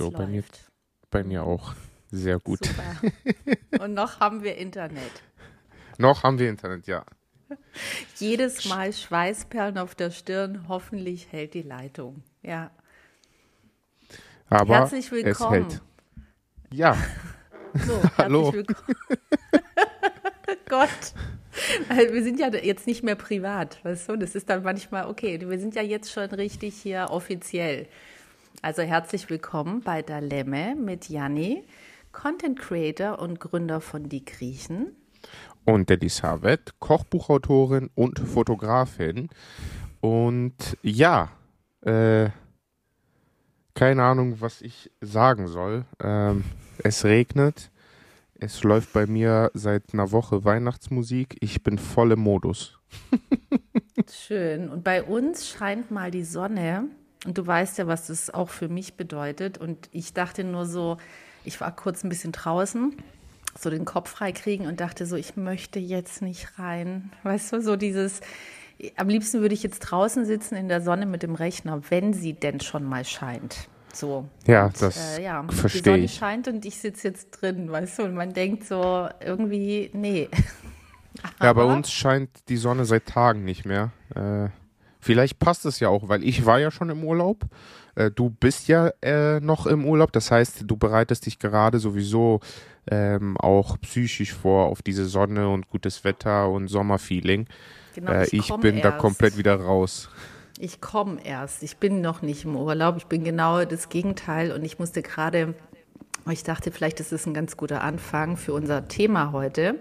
so, bei mir, bei mir auch sehr gut. Super. Und noch haben wir Internet. noch haben wir Internet, ja. Jedes Mal Schweißperlen auf der Stirn, hoffentlich hält die Leitung. Ja. Aber Herzlich willkommen. es hält. Ja, So, Hallo. herzlich willkommen. Gott. Weil wir sind ja jetzt nicht mehr privat, weißt du? Das ist dann manchmal, okay, wir sind ja jetzt schon richtig hier offiziell. Also herzlich willkommen bei Dalemme mit Janni, Content Creator und Gründer von Die Griechen. und Elisabeth, Kochbuchautorin und Fotografin. Und ja, äh, keine Ahnung, was ich sagen soll. Ähm, es regnet. Es läuft bei mir seit einer Woche Weihnachtsmusik. Ich bin voll im Modus. Schön. Und bei uns scheint mal die Sonne. Und du weißt ja, was das auch für mich bedeutet. Und ich dachte nur so, ich war kurz ein bisschen draußen, so den Kopf freikriegen und dachte so, ich möchte jetzt nicht rein. Weißt du, so dieses, am liebsten würde ich jetzt draußen sitzen in der Sonne mit dem Rechner, wenn sie denn schon mal scheint. So. Ja, Und, das äh, ja, Die verstehe Sonne ich. scheint und ich sitze jetzt drin, weißt du, und man denkt so irgendwie, nee. Ja, bei uns scheint die Sonne seit Tagen nicht mehr. Äh, vielleicht passt es ja auch, weil ich war ja schon im Urlaub. Äh, du bist ja äh, noch im Urlaub. Das heißt, du bereitest dich gerade sowieso ähm, auch psychisch vor auf diese Sonne und gutes Wetter und Sommerfeeling. Genau, Äh, ich komm bin da erst. komplett wieder raus. Ich komme erst. Ich bin noch nicht im Urlaub. Ich bin genau das Gegenteil. Und ich musste gerade, ich dachte, vielleicht ist es ein ganz guter Anfang für unser Thema heute.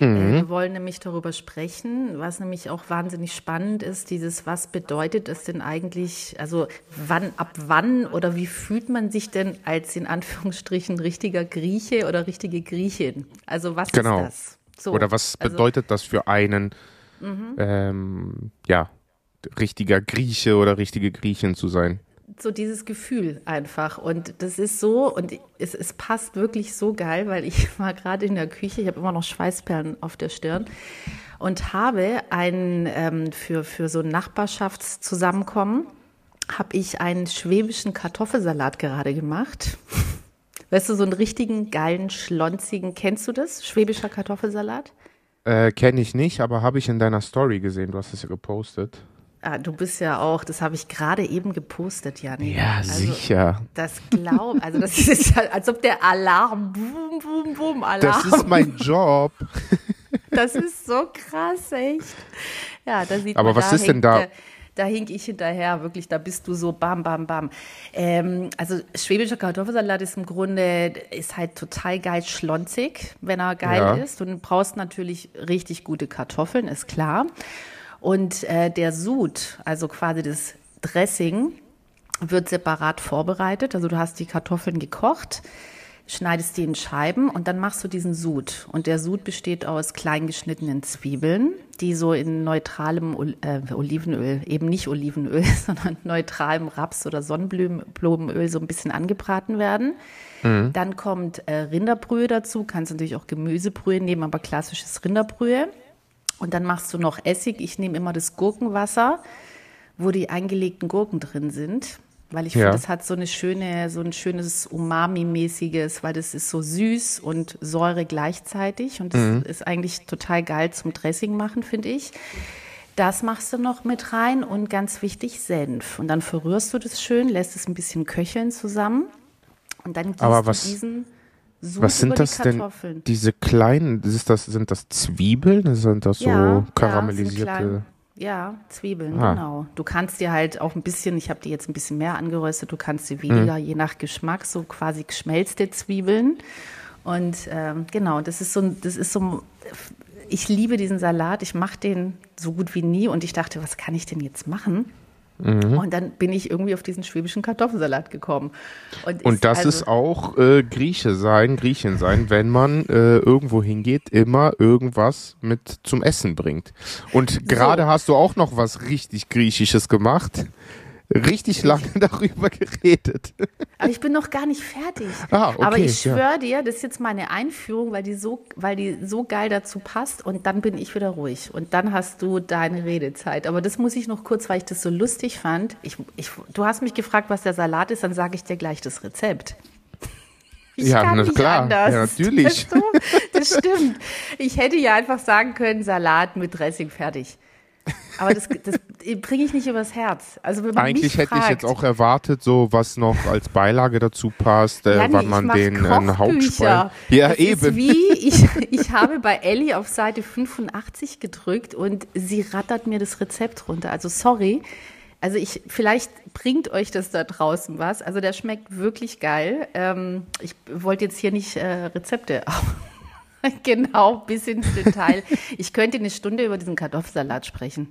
Äh, Wir wollen nämlich darüber sprechen, was nämlich auch wahnsinnig spannend ist, dieses, was bedeutet es denn eigentlich, also wann, ab wann oder wie fühlt man sich denn als in Anführungsstrichen richtiger Grieche oder richtige Griechin? Also was Genau. ist das? So, Oder was also- Mhm. bedeutet das für einen, ähm, ja, richtiger Grieche oder richtige Griechin zu sein? So dieses Gefühl einfach. Und das ist so, und es, es passt wirklich so geil, weil ich war gerade in der Küche, ich habe immer noch Schweißperlen auf der Stirn und habe einen ähm, für, für so ein Nachbarschaftszusammenkommen, habe ich einen schwäbischen Kartoffelsalat gerade gemacht. Weißt du, so einen richtigen geilen, schlonzigen, kennst du das? Schwäbischer Kartoffelsalat? Äh, Kenne ich nicht, aber habe ich in deiner Story gesehen. Du hast es ja gepostet. Ah, du bist ja auch, das habe ich gerade eben gepostet, Janik. Ja, Also, sicher. Das glaub, also das ist ja, als ob der Alarm, boom, boom, boom, Alarm. Das ist mein Job. Das ist so krass, echt. Ja, da sieht Aber man, was da ist denn da? der- Da hink ich hinterher, wirklich, da bist du so bam, bam, bam. Ähm, also schwäbischer Kartoffelsalat ist im Grunde, ist halt total geil schlonzig, wenn er geil Ja. ist. Und du brauchst natürlich richtig gute Kartoffeln, ist klar. Und äh, der Sud, also quasi das Dressing, wird separat vorbereitet. Also du hast die Kartoffeln gekocht, schneidest die in Scheiben und dann machst du diesen Sud. Und der Sud besteht aus klein geschnittenen Zwiebeln, die so in neutralem äh, Olivenöl, eben nicht Olivenöl, sondern neutralem Raps- oder Sonnenblumenöl so ein bisschen angebraten werden. Dann kommt äh, Rinderbrühe dazu, kannst natürlich auch Gemüsebrühe nehmen, aber klassisches Rinderbrühe. Und dann machst du noch Essig. Ich nehme immer das Gurkenwasser, wo die eingelegten Gurken drin sind. Weil ich Ja. finde, das hat so eine schöne, so ein schönes Umami-mäßiges, weil das ist so süß und Säure gleichzeitig. Und das ist eigentlich total geil zum Dressing machen, finde ich. Das machst du noch mit rein und ganz wichtig Senf. Und dann verrührst du das schön, lässt es ein bisschen köcheln zusammen. Und dann gießt Aber was- du diesen Sud Was sind das denn? Diese kleinen, ist das, sind das Zwiebeln? Sind das so Ja, karamellisierte? klein. Ja, Zwiebeln, Ah. genau. Du kannst dir halt auch ein bisschen, ich habe die jetzt ein bisschen mehr angeröstet, du kannst Mhm. die weniger, je nach Geschmack, so quasi geschmelzte Zwiebeln. Und ähm, genau, das ist so, das ist so, ich liebe diesen Salat, ich mache den so gut wie nie und ich dachte, was kann ich denn jetzt machen? Mhm. Und dann bin ich irgendwie auf diesen schwäbischen Kartoffelsalat gekommen. Und das also, ist auch äh, Grieche sein, Griechin sein, wenn man äh, irgendwo hingeht, immer irgendwas mit zum Essen bringt. Und gerade hast du auch noch was richtig Griechisches gemacht. Richtig lange darüber geredet. Aber ich bin noch gar nicht fertig. Ah, okay, Aber ich ja. schwöre dir, das ist jetzt meine Einführung, weil die, so, weil die so geil dazu passt und dann bin ich wieder ruhig. Und dann hast du deine Redezeit. Aber das muss ich noch kurz, weil ich das so lustig fand. Ich, ich, du hast mich gefragt, was der Salat ist, dann sage ich dir gleich das Rezept. Ich Ja, kann nicht klar. anders. Ja, natürlich. Du? Das stimmt. Ich hätte ja einfach sagen können, Salat mit Dressing fertig. Aber das, das bringe ich nicht übers Herz. Also wenn man Eigentlich hätte fragt, ich jetzt auch erwartet, so was noch als Beilage dazu passt, äh, Ja, nee, wann man den äh. Hauptspeisen. Ja, das eben. Wie ich, ich habe bei Ellie auf Seite 85 gedrückt und sie rattert mir das Rezept runter. Also sorry. Also ich, vielleicht bringt euch das da draußen was. Also der schmeckt wirklich geil. Ähm, ich wollte jetzt hier nicht äh, Rezepte genau bis ins Detail. Ich könnte eine Stunde über diesen Kartoffelsalat sprechen.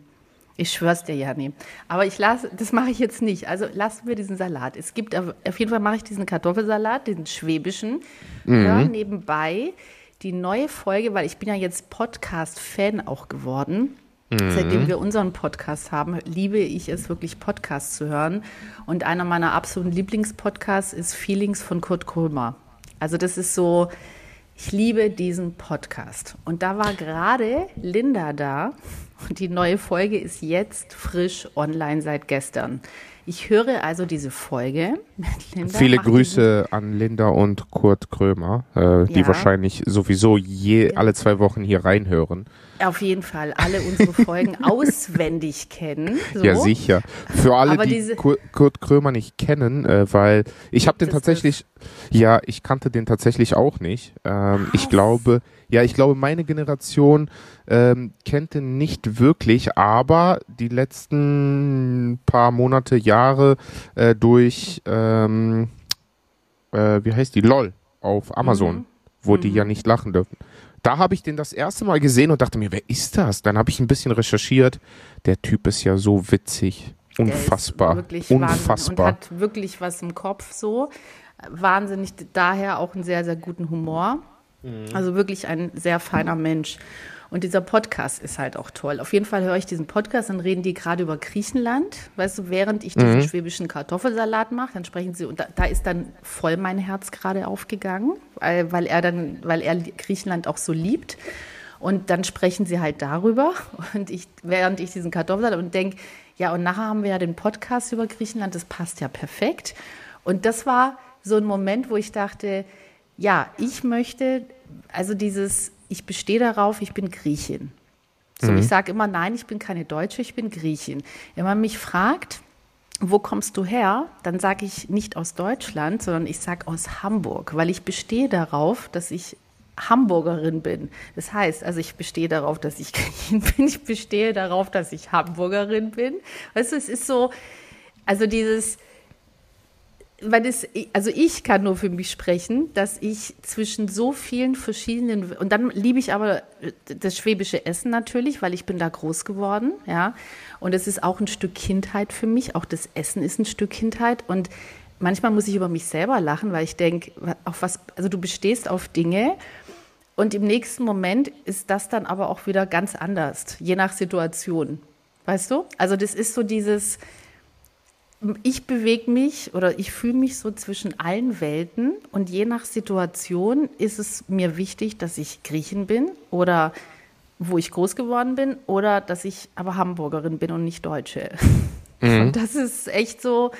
Ich schwör's dir, Jani. Aber ich lasse, das mache ich jetzt nicht. Also lassen wir diesen Salat. Es gibt auf jeden Fall mache ich diesen Kartoffelsalat, den schwäbischen. Hör nebenbei die neue Folge, weil ich bin ja jetzt Podcast-Fan auch geworden. Seitdem wir unseren Podcast haben, liebe ich es wirklich, Podcasts zu hören. Und einer meiner absoluten Lieblingspodcasts ist Feelings von Kurt Krömer. Also das ist so, ich liebe diesen Podcast. Und da war gerade Linda da und die neue Folge ist jetzt frisch online seit gestern. Ich höre also diese Folge mit Linda. Viele Grüße an Linda und Kurt Krömer, äh, die Ja. wahrscheinlich sowieso je alle zwei Wochen hier reinhören. Auf jeden Fall alle unsere Folgen auswendig kennen. So. Ja, sicher. Für alle, Aber die diese- Kur- Kurt Krömer nicht kennen, äh, weil ich habe den tatsächlich, ja, ich kannte den tatsächlich auch nicht. Ähm, ich glaube, ja, ich glaube, meine Generation ähm, kennt den nicht wirklich, aber die letzten paar Monate, Jahre äh, durch, ähm, äh, wie heißt die, LOL auf Amazon, Mhm. wo die ja nicht lachen dürfen. Da habe ich den das erste Mal gesehen und dachte mir, wer ist das? Dann habe ich ein bisschen recherchiert. Der Typ ist ja so witzig. Unfassbar. Wirklich Wahnsinn und Unfassbar. hat wirklich was im Kopf so. Wahnsinnig, daher auch einen sehr, sehr guten Humor. Mhm. Also wirklich ein sehr feiner Mensch. Und dieser Podcast ist halt auch toll. Auf jeden Fall höre ich diesen Podcast, dann reden die gerade über Griechenland. Weißt du, während ich Mhm. diesen schwäbischen Kartoffelsalat mache, dann sprechen sie, und da, da ist dann voll mein Herz gerade aufgegangen, weil, weil er dann, weil er Griechenland auch so liebt. Und dann sprechen sie halt darüber. Und ich, während ich diesen Kartoffelsalat und denke, ja, und nachher haben wir ja den Podcast über Griechenland, das passt ja perfekt. Und das war so ein Moment, wo ich dachte, ja, ich möchte, also dieses, ich bestehe darauf, ich bin Griechin. So, ich sage immer, nein, ich bin keine Deutsche, ich bin Griechin. Wenn man mich fragt, wo kommst du her? Dann sage ich nicht aus Deutschland, sondern ich sage aus Hamburg, weil ich bestehe darauf, dass ich Hamburgerin bin. Das heißt, also ich bestehe darauf, dass ich Griechin bin, ich bestehe darauf, dass ich Hamburgerin bin. Weißt du, es ist so, also dieses, weil das, also ich kann nur für mich sprechen, dass ich zwischen so vielen verschiedenen und dann liebe ich aber das schwäbische Essen natürlich, weil ich bin da groß geworden, ja. Und es ist auch ein Stück Kindheit für mich. Auch das Essen ist ein Stück Kindheit und manchmal muss ich über mich selber lachen, weil ich denke, auf was, also du bestehst auf Dinge und im nächsten Moment ist das dann aber auch wieder ganz anders, je nach Situation. Weißt du? Also das ist so dieses, ich bewege mich oder ich fühle mich so zwischen allen Welten und je nach Situation ist es mir wichtig, dass ich Griechin bin oder wo ich groß geworden bin oder dass ich aber Hamburgerin bin und nicht Deutsche. Und das ist echt so,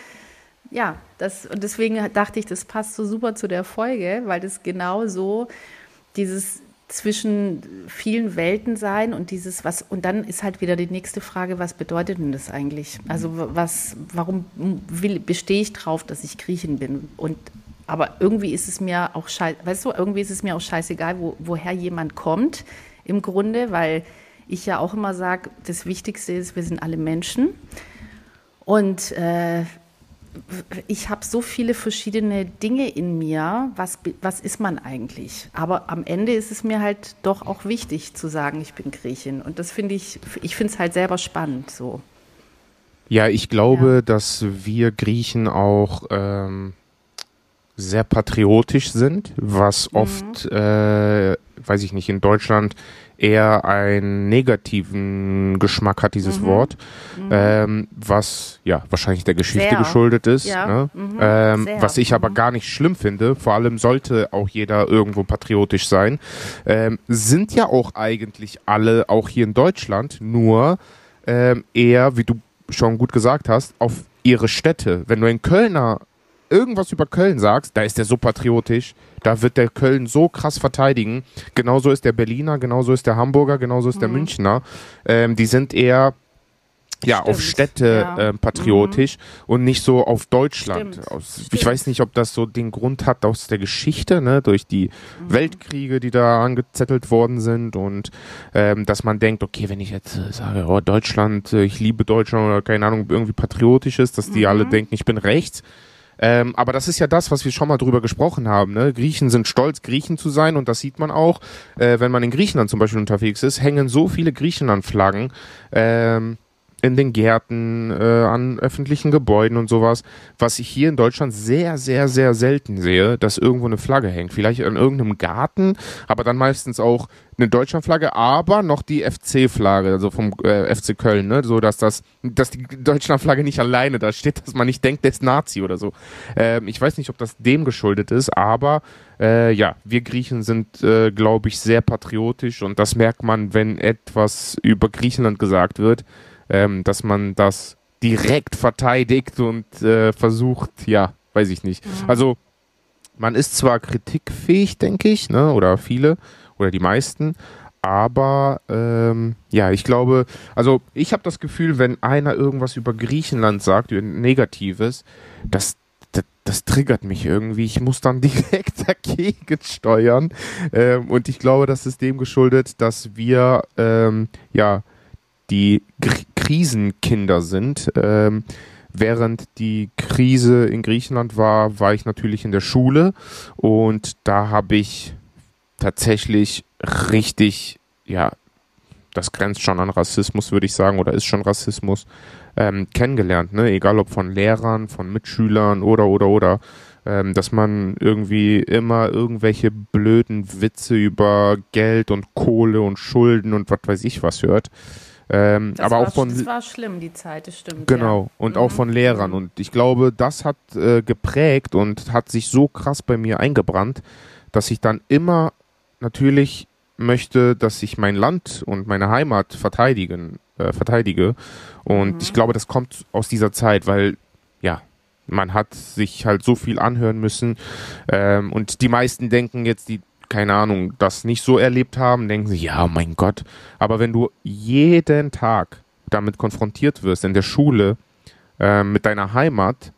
ja, das, und deswegen dachte ich, das passt so super zu der Folge, weil das genau so dieses zwischen vielen Welten sein und dieses was und dann ist halt wieder die nächste Frage, was bedeutet denn das eigentlich? Also was, warum will, bestehe ich drauf, dass ich Griechin bin? Und aber irgendwie ist es mir auch scheiße, weißt du, irgendwie ist es mir auch scheißegal, wo, woher jemand kommt im Grunde, weil ich ja auch immer sage, das Wichtigste ist, wir sind alle Menschen und äh, ich habe so viele verschiedene Dinge in mir. Was, was ist man eigentlich? Aber am Ende ist es mir halt doch auch wichtig zu sagen, ich bin Griechin. Und das finde ich, ich finde es halt selber spannend so. Ja, ich glaube, Ja. dass wir Griechen auch ähm, sehr patriotisch sind, was Mhm. oft, äh, weiß ich nicht, in Deutschland eher einen negativen Geschmack hat, dieses mhm. Wort, mhm. Ähm, was ja wahrscheinlich der Geschichte Sehr. geschuldet ist. Ja. Ne? Mhm. Ähm, was ich aber mhm. gar nicht schlimm finde, vor allem sollte auch jeder irgendwo patriotisch sein, ähm, sind ja auch eigentlich alle, auch hier in Deutschland, nur ähm, eher, wie du schon gut gesagt hast, auf ihre Städte. Wenn du ein Kölner irgendwas über Köln sagst, da ist der so patriotisch, da wird der Köln so krass verteidigen. Genauso ist der Berliner, genauso ist der Hamburger, genauso ist mhm. der Münchner. Ähm, die sind eher ja, Stimmt. auf Städte ja. äh, patriotisch mhm. und nicht so auf Deutschland. Aus, ich weiß nicht, ob das so den Grund hat aus der Geschichte, ne, durch die mhm. Weltkriege, die da angezettelt worden sind und ähm, dass man denkt, okay, wenn ich jetzt äh, sage, oh, Deutschland, äh, ich liebe Deutschland oder keine Ahnung, irgendwie patriotisch ist, dass die mhm. alle denken, ich bin rechts. Ähm, aber das ist ja das, was wir schon mal drüber gesprochen haben. Ne? Griechen sind stolz, Griechen zu sein und das sieht man auch, äh, wenn man in Griechenland zum Beispiel unterwegs ist, hängen so viele Griechenland-Flaggen. Ähm, in den Gärten, äh, an öffentlichen Gebäuden und sowas, was ich hier in Deutschland sehr, sehr, sehr selten sehe, dass irgendwo eine Flagge hängt. Vielleicht an irgendeinem Garten, aber dann meistens auch eine Deutschlandflagge, aber noch die FC-Flagge, also vom äh, FC Köln, ne? so dass das, dass die Deutschlandflagge nicht alleine da steht, dass man nicht denkt, der ist Nazi oder so. Ähm, ich weiß nicht, ob das dem geschuldet ist, aber äh, ja, wir Griechen sind, äh, glaube ich, sehr patriotisch und das merkt man, wenn etwas über Griechenland gesagt wird ähm, dass man das direkt verteidigt und äh, versucht, ja, weiß ich nicht. Mhm. Also man ist zwar kritikfähig, denke ich, ne, oder viele oder die meisten, aber ähm, ja, ich glaube, also ich habe das Gefühl, wenn einer irgendwas über Griechenland sagt, Negatives, das, das, das, triggert mich irgendwie. Ich muss dann direkt dagegen steuern. Ähm, und ich glaube, das ist dem geschuldet, dass wir ähm, ja die Krisenkinder sind. Ähm, während die Krise in Griechenland war, war ich natürlich in der Schule und da habe ich tatsächlich richtig, ja, das grenzt schon an Rassismus, würde ich sagen, oder ist schon Rassismus, ähm, kennengelernt, ne? Egal ob von Lehrern, von Mitschülern oder oder oder. Ähm, dass man irgendwie immer irgendwelche blöden Witze über Geld und Kohle und Schulden und was weiß ich was hört. Ähm, aber war, auch von. Das war schlimm, die Zeit, das stimmt. Genau. Ja. Und mhm. auch von Lehrern. Und ich glaube, das hat äh, geprägt und hat sich so krass bei mir eingebrannt, dass ich dann immer natürlich möchte, dass ich mein Land und meine Heimat verteidigen, äh, verteidige. Und mhm. ich glaube, das kommt aus dieser Zeit, weil, ja, man hat sich halt so viel anhören müssen. Ähm, und die meisten denken jetzt, die keine Ahnung, das nicht so erlebt haben, denken sie, ja, mein Gott. Aber wenn du jeden Tag damit konfrontiert wirst in der Schule äh, mit deiner Heimat,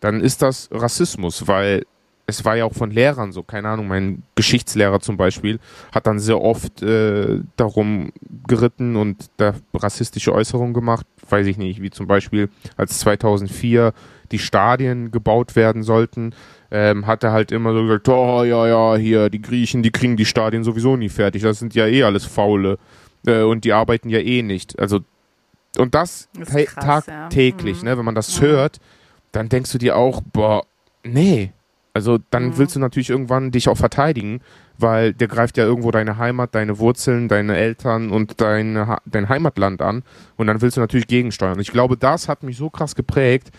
dann ist das Rassismus, weil es war ja auch von Lehrern so, keine Ahnung, mein Geschichtslehrer zum Beispiel hat dann sehr oft äh, darum geritten und da rassistische Äußerungen gemacht, weiß ich nicht, wie zum Beispiel als 2004 die Stadien gebaut werden sollten, ähm, hat er halt immer so gesagt, oh ja, ja, hier, die Griechen, die kriegen die Stadien sowieso nie fertig, das sind ja eh alles Faule äh, und die arbeiten ja eh nicht. Also, und das, das krass, tagtäglich, ja. mhm. ne, wenn man das mhm. hört, dann denkst du dir auch, boah, nee. Also dann mhm. willst du natürlich irgendwann dich auch verteidigen, weil der greift ja irgendwo deine Heimat, deine Wurzeln, deine Eltern und deine, dein Heimatland an und dann willst du natürlich gegensteuern. Ich glaube, das hat mich so krass geprägt,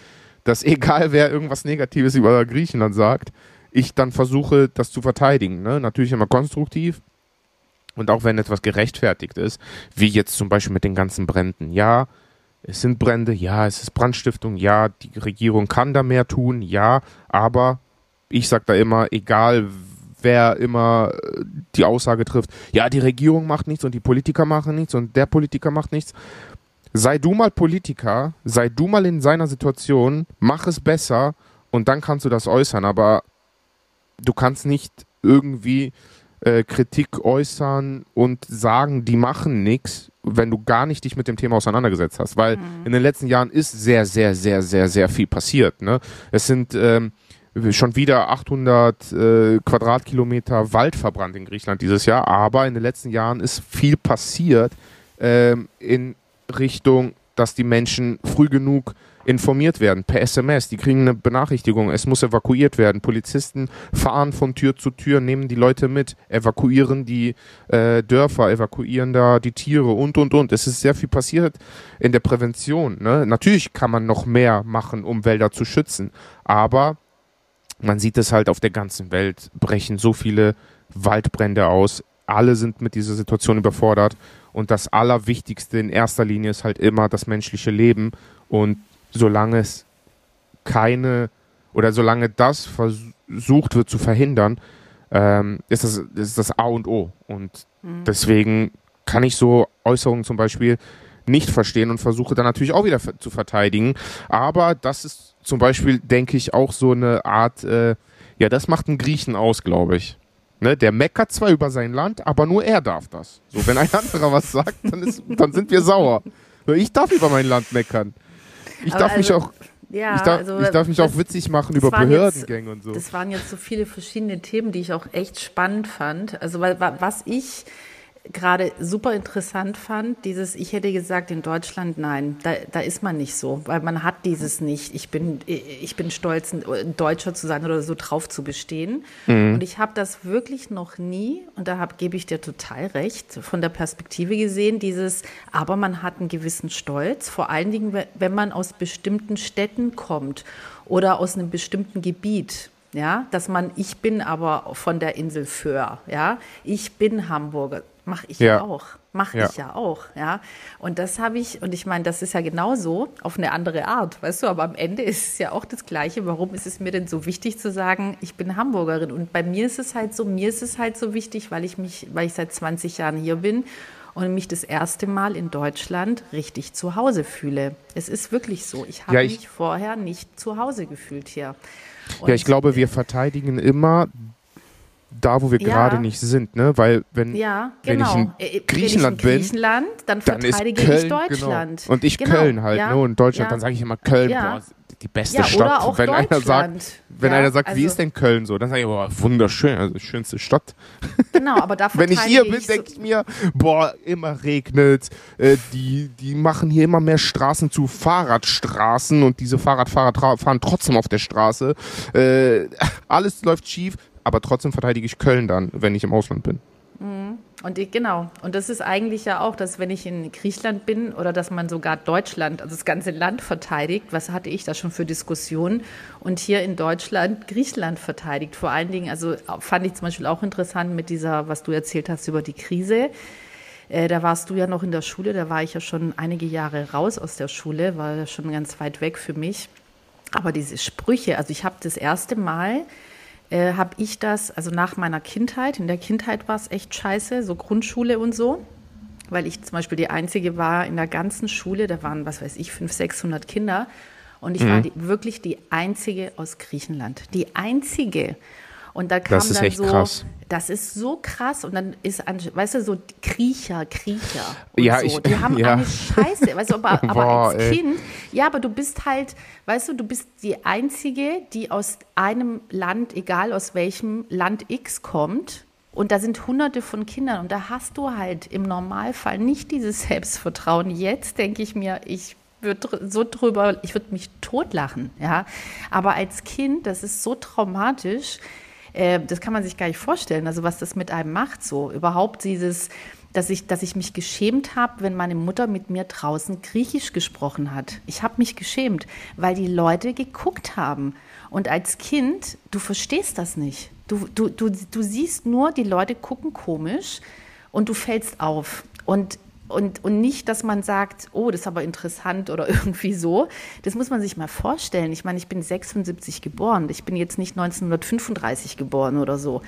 dass egal wer irgendwas Negatives über Griechenland sagt, ich dann versuche, das zu verteidigen. Ne? Natürlich immer konstruktiv und auch wenn etwas gerechtfertigt ist, wie jetzt zum Beispiel mit den ganzen Bränden. Ja, es sind Brände, ja, es ist Brandstiftung, ja, die Regierung kann da mehr tun, ja, aber ich sage da immer, egal wer immer äh, die Aussage trifft, ja, die Regierung macht nichts und die Politiker machen nichts und der Politiker macht nichts sei du mal Politiker, sei du mal in seiner Situation, mach es besser und dann kannst du das äußern. Aber du kannst nicht irgendwie äh, Kritik äußern und sagen, die machen nichts, wenn du gar nicht dich mit dem Thema auseinandergesetzt hast. Weil mhm. in den letzten Jahren ist sehr, sehr, sehr, sehr, sehr viel passiert. Ne? Es sind ähm, schon wieder 800 äh, Quadratkilometer Wald verbrannt in Griechenland dieses Jahr, aber in den letzten Jahren ist viel passiert ähm, in Richtung dass die Menschen früh genug informiert werden per SMS. Die kriegen eine Benachrichtigung, es muss evakuiert werden. Polizisten fahren von Tür zu Tür, nehmen die Leute mit, evakuieren die äh, Dörfer, evakuieren da die Tiere und und und. Es ist sehr viel passiert in der Prävention. Ne? Natürlich kann man noch mehr machen, um Wälder zu schützen, aber man sieht es halt auf der ganzen Welt, brechen so viele Waldbrände aus. Alle sind mit dieser Situation überfordert. Und das Allerwichtigste in erster Linie ist halt immer das menschliche Leben. Und solange es keine oder solange das versucht wird zu verhindern, ähm, ist, das, ist das A und O. Und mhm. deswegen kann ich so Äußerungen zum Beispiel nicht verstehen und versuche dann natürlich auch wieder zu verteidigen. Aber das ist zum Beispiel, denke ich, auch so eine Art, äh, ja, das macht einen Griechen aus, glaube ich. Ne, der meckert zwar über sein Land, aber nur er darf das. So, wenn ein anderer was sagt, dann, ist, dann sind wir sauer. Ich darf über mein Land meckern. Ich darf also, mich auch. Ja, ich, darf, also, ich darf mich das, auch witzig machen über Behördengänge und so. Das waren jetzt so viele verschiedene Themen, die ich auch echt spannend fand. Also was ich gerade super interessant fand, dieses, ich hätte gesagt, in Deutschland, nein, da, da ist man nicht so, weil man hat dieses nicht, ich bin, ich bin stolz, ein Deutscher zu sein oder so drauf zu bestehen. Mhm. Und ich habe das wirklich noch nie, und da hab, gebe ich dir total recht, von der Perspektive gesehen, dieses, aber man hat einen gewissen Stolz, vor allen Dingen, wenn man aus bestimmten Städten kommt oder aus einem bestimmten Gebiet ja, dass man, ich bin aber von der Insel Föhr, ja, ich bin Hamburger, mache ich ja, auch, mache ja. ich ja auch, ja. Und das habe ich, und ich meine, das ist ja genauso auf eine andere Art, weißt du, aber am Ende ist es ja auch das Gleiche. Warum ist es mir denn so wichtig zu sagen, ich bin Hamburgerin? Und bei mir ist es halt so, mir ist es halt so wichtig, weil ich mich, weil ich seit 20 Jahren hier bin und mich das erste Mal in Deutschland richtig zu Hause fühle. Es ist wirklich so. Ich habe ja, mich vorher nicht zu Hause gefühlt hier. Und ja, ich glaube, wir verteidigen immer da, wo wir ja. gerade nicht sind, ne? Weil wenn, ja, genau. wenn ich in Griechenland, äh, wenn ich in Griechenland bin, dann verteidige dann Köln, ich. Deutschland. Genau. Und ich genau. Köln halt, ja. ne? Und Deutschland, dann sage ich immer Köln, boah, die beste Stadt. Auch wenn einer sagt, wenn einer sagt, also, wie ist denn Köln so, dann sage ich, boah, wunderschön, also schönste Stadt. Genau, aber da Wenn ich hier bin, denke ich mir, boah, immer regnet, äh, die, die machen hier immer mehr Straßen zu Fahrradstraßen und diese Fahrradfahrer fahren trotzdem auf der Straße. Äh, alles läuft schief aber trotzdem verteidige ich Köln dann, wenn ich im Ausland bin. Mhm. Und ich, genau. Und das ist eigentlich ja auch, dass wenn ich in Griechenland bin oder dass man sogar Deutschland, also das ganze Land verteidigt, was hatte ich da schon für Diskussionen? Und hier in Deutschland Griechenland verteidigt. Vor allen Dingen, also fand ich zum Beispiel auch interessant mit dieser, was du erzählt hast über die Krise. Äh, da warst du ja noch in der Schule, da war ich ja schon einige Jahre raus aus der Schule, war ja schon ganz weit weg für mich. Aber diese Sprüche, also ich habe das erste Mal äh, habe ich das, also nach meiner Kindheit, in der Kindheit war es echt scheiße, so Grundschule und so, weil ich zum Beispiel die Einzige war in der ganzen Schule, da waren, was weiß ich, 500, 600 Kinder und ich mhm. war die, wirklich die Einzige aus Griechenland. Die Einzige. Und da kam das ist dann echt so, krass. das ist so krass. Und dann ist, weißt du, so Kriecher, Kriecher und ja, so. Ich, die haben ja. eine Scheiße, weißt du, aber, aber Boah, als ey. Kind, ja, aber du bist halt, weißt du, du bist die Einzige, die aus einem Land, egal aus welchem Land X kommt, und da sind hunderte von Kindern und da hast du halt im Normalfall nicht dieses Selbstvertrauen. Jetzt denke ich mir, ich würde so drüber, ich würde mich totlachen, ja. Aber als Kind, das ist so traumatisch, äh, das kann man sich gar nicht vorstellen, also was das mit einem macht, so überhaupt dieses, dass ich, dass ich mich geschämt habe, wenn meine Mutter mit mir draußen Griechisch gesprochen hat. Ich habe mich geschämt, weil die Leute geguckt haben. Und als Kind, du verstehst das nicht. Du, du, du, du siehst nur, die Leute gucken komisch und du fällst auf. Und und, und nicht, dass man sagt, oh, das ist aber interessant oder irgendwie so. Das muss man sich mal vorstellen. Ich meine, ich bin 76 geboren. Ich bin jetzt nicht 1935 geboren oder so.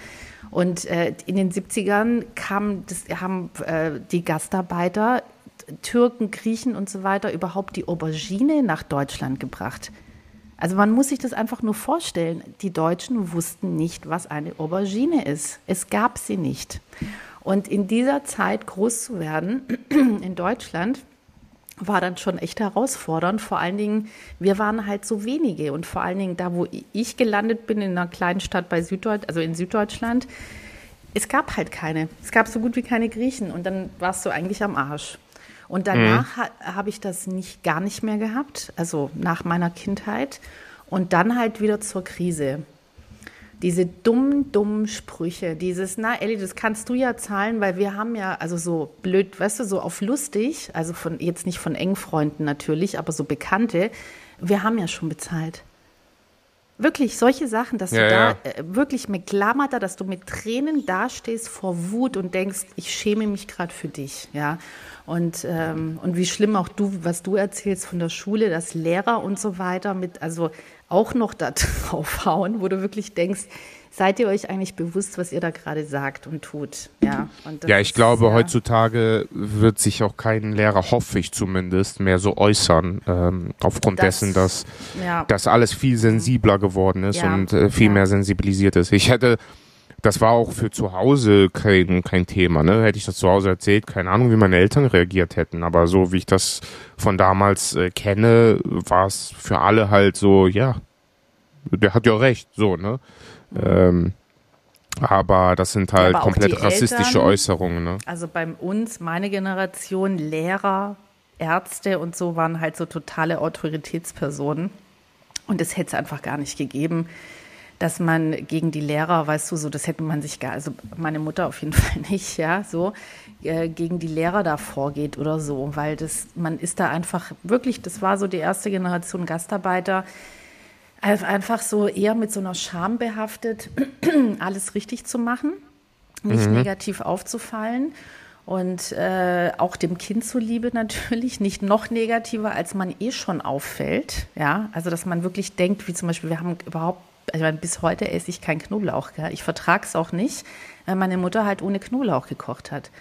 Und äh, in den 70ern kam das, haben äh, die Gastarbeiter, Türken, Griechen und so weiter, überhaupt die Aubergine nach Deutschland gebracht. Also man muss sich das einfach nur vorstellen. Die Deutschen wussten nicht, was eine Aubergine ist. Es gab sie nicht. Und in dieser Zeit groß zu werden in Deutschland, war dann schon echt herausfordernd. Vor allen Dingen, wir waren halt so wenige und vor allen Dingen da, wo ich gelandet bin, in einer kleinen Stadt bei Süddeutschland, also in Süddeutschland, es gab halt keine. Es gab so gut wie keine Griechen und dann warst du eigentlich am Arsch. Und danach mhm. ha habe ich das nicht gar nicht mehr gehabt, also nach meiner Kindheit. Und dann halt wieder zur Krise. Diese dummen, dummen Sprüche, dieses, na Elli, das kannst du ja zahlen, weil wir haben ja, also so blöd, weißt du, so auf lustig, also von jetzt nicht von engen Freunden natürlich, aber so Bekannte, wir haben ja schon bezahlt. Wirklich solche Sachen, dass ja, du da ja. äh, wirklich mit Klammerter, dass du mit Tränen dastehst vor Wut und denkst, ich schäme mich gerade für dich, ja. Und, ähm, und wie schlimm auch du, was du erzählst von der Schule, dass Lehrer und so weiter mit, also auch noch da draufhauen, wo du wirklich denkst, seid ihr euch eigentlich bewusst, was ihr da gerade sagt und tut? Ja, und ja ich glaube, ja heutzutage wird sich auch kein Lehrer, hoffe ich zumindest, mehr so äußern, ähm, aufgrund das, dessen, dass, ja. dass alles viel sensibler geworden ist ja, und äh, viel mehr sensibilisiert ist. Ich hätte das war auch für zu Hause kein, kein Thema. Ne? Hätte ich das zu Hause erzählt, keine Ahnung, wie meine Eltern reagiert hätten. Aber so wie ich das von damals äh, kenne, war es für alle halt so, ja, der hat ja recht, so, ne? Mhm. Ähm, aber das sind halt ja, komplett rassistische Eltern, Äußerungen. Ne? Also bei uns, meine Generation, Lehrer, Ärzte und so waren halt so totale Autoritätspersonen. Und es hätte es einfach gar nicht gegeben dass man gegen die Lehrer, weißt du, so, das hätte man sich gar, also meine Mutter auf jeden Fall nicht, ja, so, äh, gegen die Lehrer da vorgeht oder so, weil das, man ist da einfach wirklich, das war so die erste Generation Gastarbeiter, einfach so eher mit so einer Scham behaftet, alles richtig zu machen, nicht mhm. negativ aufzufallen und äh, auch dem Kind zuliebe natürlich nicht noch negativer, als man eh schon auffällt. Ja, also dass man wirklich denkt, wie zum Beispiel, wir haben überhaupt ich meine, bis heute esse ich keinen Knoblauch. Gell? Ich vertrage es auch nicht, weil meine Mutter halt ohne Knoblauch gekocht hat.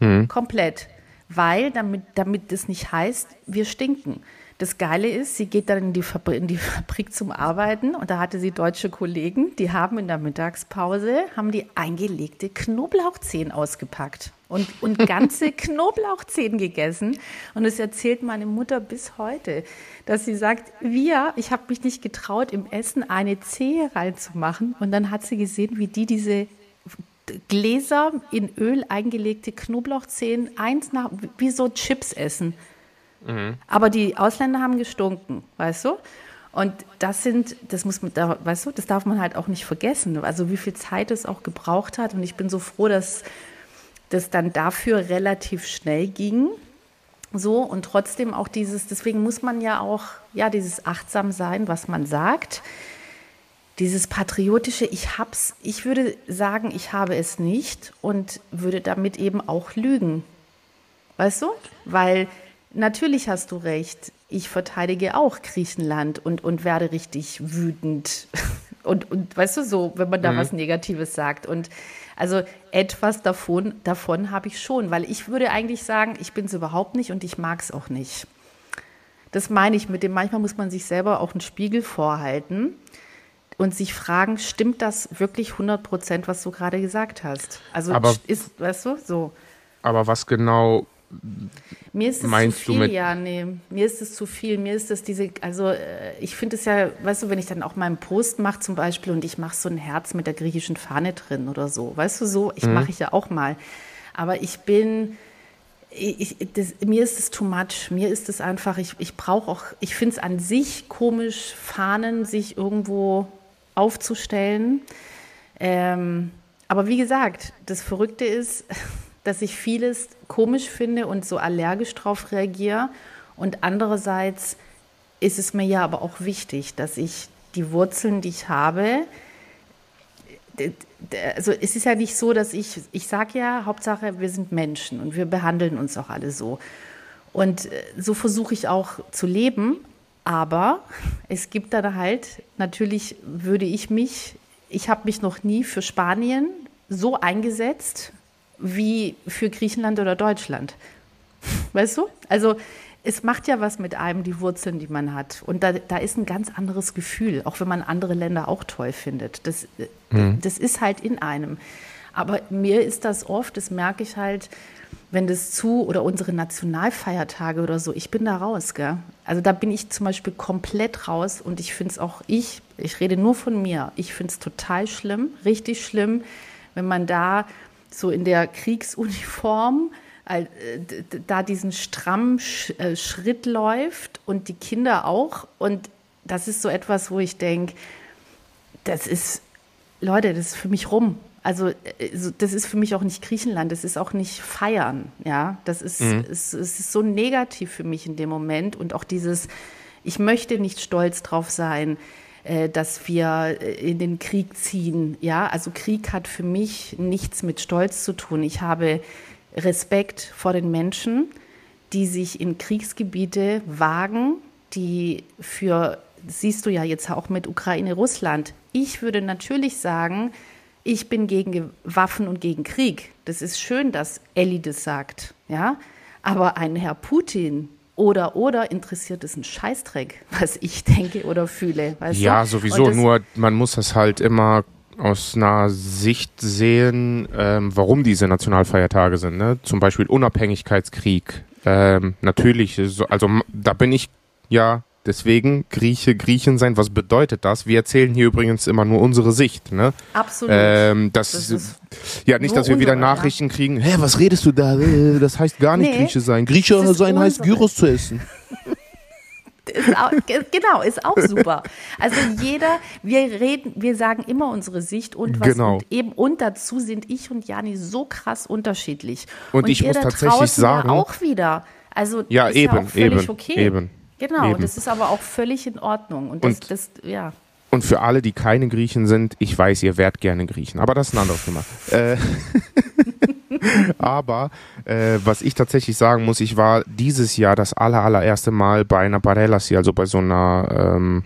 Mhm. Komplett. Weil, damit, damit das nicht heißt, wir stinken. Das Geile ist, sie geht dann in die, Fabrik, in die Fabrik zum Arbeiten und da hatte sie deutsche Kollegen, die haben in der Mittagspause, haben die eingelegte Knoblauchzehen ausgepackt und, und ganze Knoblauchzehen gegessen. Und das erzählt meine Mutter bis heute, dass sie sagt, wir, ich habe mich nicht getraut, im Essen eine Zehe reinzumachen. Und dann hat sie gesehen, wie die diese Gläser in Öl eingelegte Knoblauchzehen eins nach, wie so Chips essen. Mhm. Aber die Ausländer haben gestunken, weißt du? Und das sind, das muss man, da, weißt du, das darf man halt auch nicht vergessen. Also wie viel Zeit es auch gebraucht hat. Und ich bin so froh, dass das dann dafür relativ schnell ging. So und trotzdem auch dieses, deswegen muss man ja auch, ja, dieses achtsam sein, was man sagt. Dieses patriotische, ich hab's, ich würde sagen, ich habe es nicht und würde damit eben auch lügen. Weißt du? Weil Natürlich hast du recht. Ich verteidige auch Griechenland und, und werde richtig wütend. Und, und weißt du so, wenn man da mhm. was Negatives sagt. Und also etwas davon, davon habe ich schon, weil ich würde eigentlich sagen, ich bin es überhaupt nicht und ich mag es auch nicht. Das meine ich mit dem, manchmal muss man sich selber auch einen Spiegel vorhalten und sich fragen, stimmt das wirklich 100 Prozent, was du gerade gesagt hast? Also aber, ist, weißt du, so. Aber was genau mir ist es Meinst zu viel, ja, nee. Mir ist es zu viel. Mir ist es diese, also äh, ich finde es ja, weißt du, wenn ich dann auch meinen Post mache zum Beispiel und ich mache so ein Herz mit der griechischen Fahne drin oder so, weißt du, so, ich mhm. mache ich ja auch mal. Aber ich bin, ich, das, mir ist es too much. Mir ist es einfach, ich, ich brauche auch, ich finde es an sich komisch, Fahnen sich irgendwo aufzustellen. Ähm, aber wie gesagt, das Verrückte ist, dass ich vieles komisch finde und so allergisch drauf reagiere. Und andererseits ist es mir ja aber auch wichtig, dass ich die Wurzeln, die ich habe, also es ist ja nicht so, dass ich, ich sage ja, Hauptsache, wir sind Menschen und wir behandeln uns auch alle so. Und äh, so versuche ich auch zu leben, aber es gibt dann halt, natürlich würde ich mich, ich habe mich noch nie für Spanien so eingesetzt, wie für Griechenland oder Deutschland. Weißt du? Also es macht ja was mit einem, die Wurzeln, die man hat. Und da, da ist ein ganz anderes Gefühl, auch wenn man andere Länder auch toll findet. Das, mhm. das ist halt in einem. Aber mir ist das oft, das merke ich halt, wenn das zu oder unsere Nationalfeiertage oder so, ich bin da raus, gell? Also da bin ich zum Beispiel komplett raus und ich finde es auch, ich, ich rede nur von mir, ich finde es total schlimm, richtig schlimm, wenn man da so in der Kriegsuniform äh, da diesen strammen äh, Schritt läuft und die Kinder auch. Und das ist so etwas, wo ich denke, das ist, Leute, das ist für mich rum. Also das ist für mich auch nicht Griechenland, das ist auch nicht Feiern, ja. Das ist, mhm. es, es ist so negativ für mich in dem Moment und auch dieses, ich möchte nicht stolz drauf sein, äh, dass wir äh, in den Krieg ziehen. Ja, also Krieg hat für mich nichts mit Stolz zu tun. Ich habe Respekt vor den Menschen, die sich in Kriegsgebiete wagen, die für, siehst du ja jetzt auch mit Ukraine, Russland. Ich würde natürlich sagen, ich bin gegen Waffen und gegen Krieg. Das ist schön, dass Elli das sagt, ja. Aber ein Herr Putin, oder, oder interessiert es einen Scheißdreck, was ich denke oder fühle. ja, du? sowieso. Nur man muss das halt immer aus einer Sicht sehen, ähm, warum diese Nationalfeiertage sind. Ne? Zum Beispiel Unabhängigkeitskrieg. Ähm, natürlich, also da bin ich ja Deswegen Grieche, Griechen sein, was bedeutet das? Wir erzählen hier übrigens immer nur unsere Sicht. Ne? Absolut. Ähm, das, das ist ja nicht, dass wir wieder Nachrichten ja. kriegen. Hä, was redest du da? Äh, das heißt gar nicht nee, Grieche sein. Grieche sein heißt Gyros zu essen. Ist auch, genau, ist auch super. Also jeder, wir reden, wir sagen immer unsere Sicht und was genau. und eben und dazu sind ich und Jani so krass unterschiedlich. Und, und ich muss tatsächlich sagen, ja auch wieder. Also ja, eben, ja eben, okay. eben. Genau, Eben. das ist aber auch völlig in Ordnung. Und, das, und, das, ja. und für alle, die keine Griechen sind, ich weiß, ihr wärt gerne Griechen, aber das ist ein anderes Thema. Äh, aber äh, was ich tatsächlich sagen muss, ich war dieses Jahr das aller, allererste Mal bei einer Barellassi, also bei so einer. Ähm,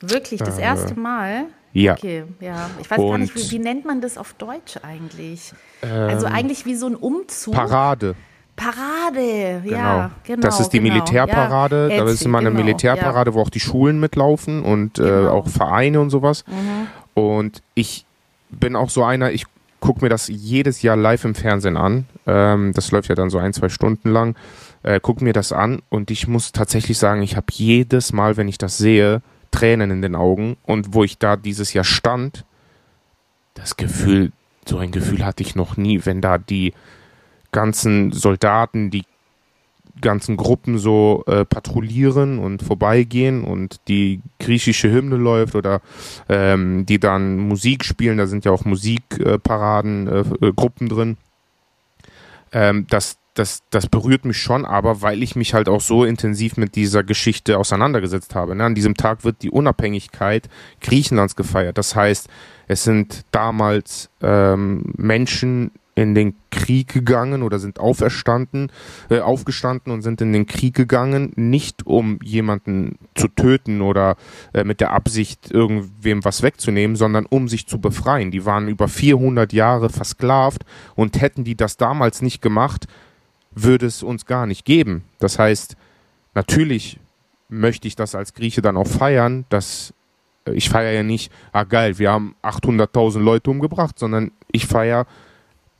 Wirklich, das äh, erste Mal? Ja. Okay, ja. Ich weiß und, gar nicht, wie, wie, nennt man das auf Deutsch eigentlich? Ähm, also eigentlich wie so ein Umzug. Parade. Parade, genau. ja, genau. Das ist die genau. Militärparade. Ja, da ist immer eine genau, Militärparade, ja. wo auch die Schulen mitlaufen und äh, genau. auch Vereine und sowas. Mhm. Und ich bin auch so einer, ich gucke mir das jedes Jahr live im Fernsehen an. Ähm, das läuft ja dann so ein, zwei Stunden lang. Äh, guck mir das an und ich muss tatsächlich sagen, ich habe jedes Mal, wenn ich das sehe, Tränen in den Augen. Und wo ich da dieses Jahr stand, das Gefühl, so ein Gefühl hatte ich noch nie, wenn da die ganzen Soldaten, die ganzen Gruppen so äh, patrouillieren und vorbeigehen und die griechische Hymne läuft oder ähm, die dann Musik spielen, da sind ja auch Musikparaden, äh, äh, Gruppen drin. Ähm, das, das, das berührt mich schon, aber weil ich mich halt auch so intensiv mit dieser Geschichte auseinandergesetzt habe. Ne? An diesem Tag wird die Unabhängigkeit Griechenlands gefeiert. Das heißt, es sind damals ähm, Menschen in den Krieg gegangen oder sind auferstanden, äh, aufgestanden und sind in den Krieg gegangen, nicht um jemanden zu töten oder äh, mit der Absicht, irgendwem was wegzunehmen, sondern um sich zu befreien. Die waren über 400 Jahre versklavt und hätten die das damals nicht gemacht, würde es uns gar nicht geben. Das heißt, natürlich möchte ich das als Grieche dann auch feiern, dass äh, ich feiere ja nicht, ah geil, wir haben 800.000 Leute umgebracht, sondern ich feiere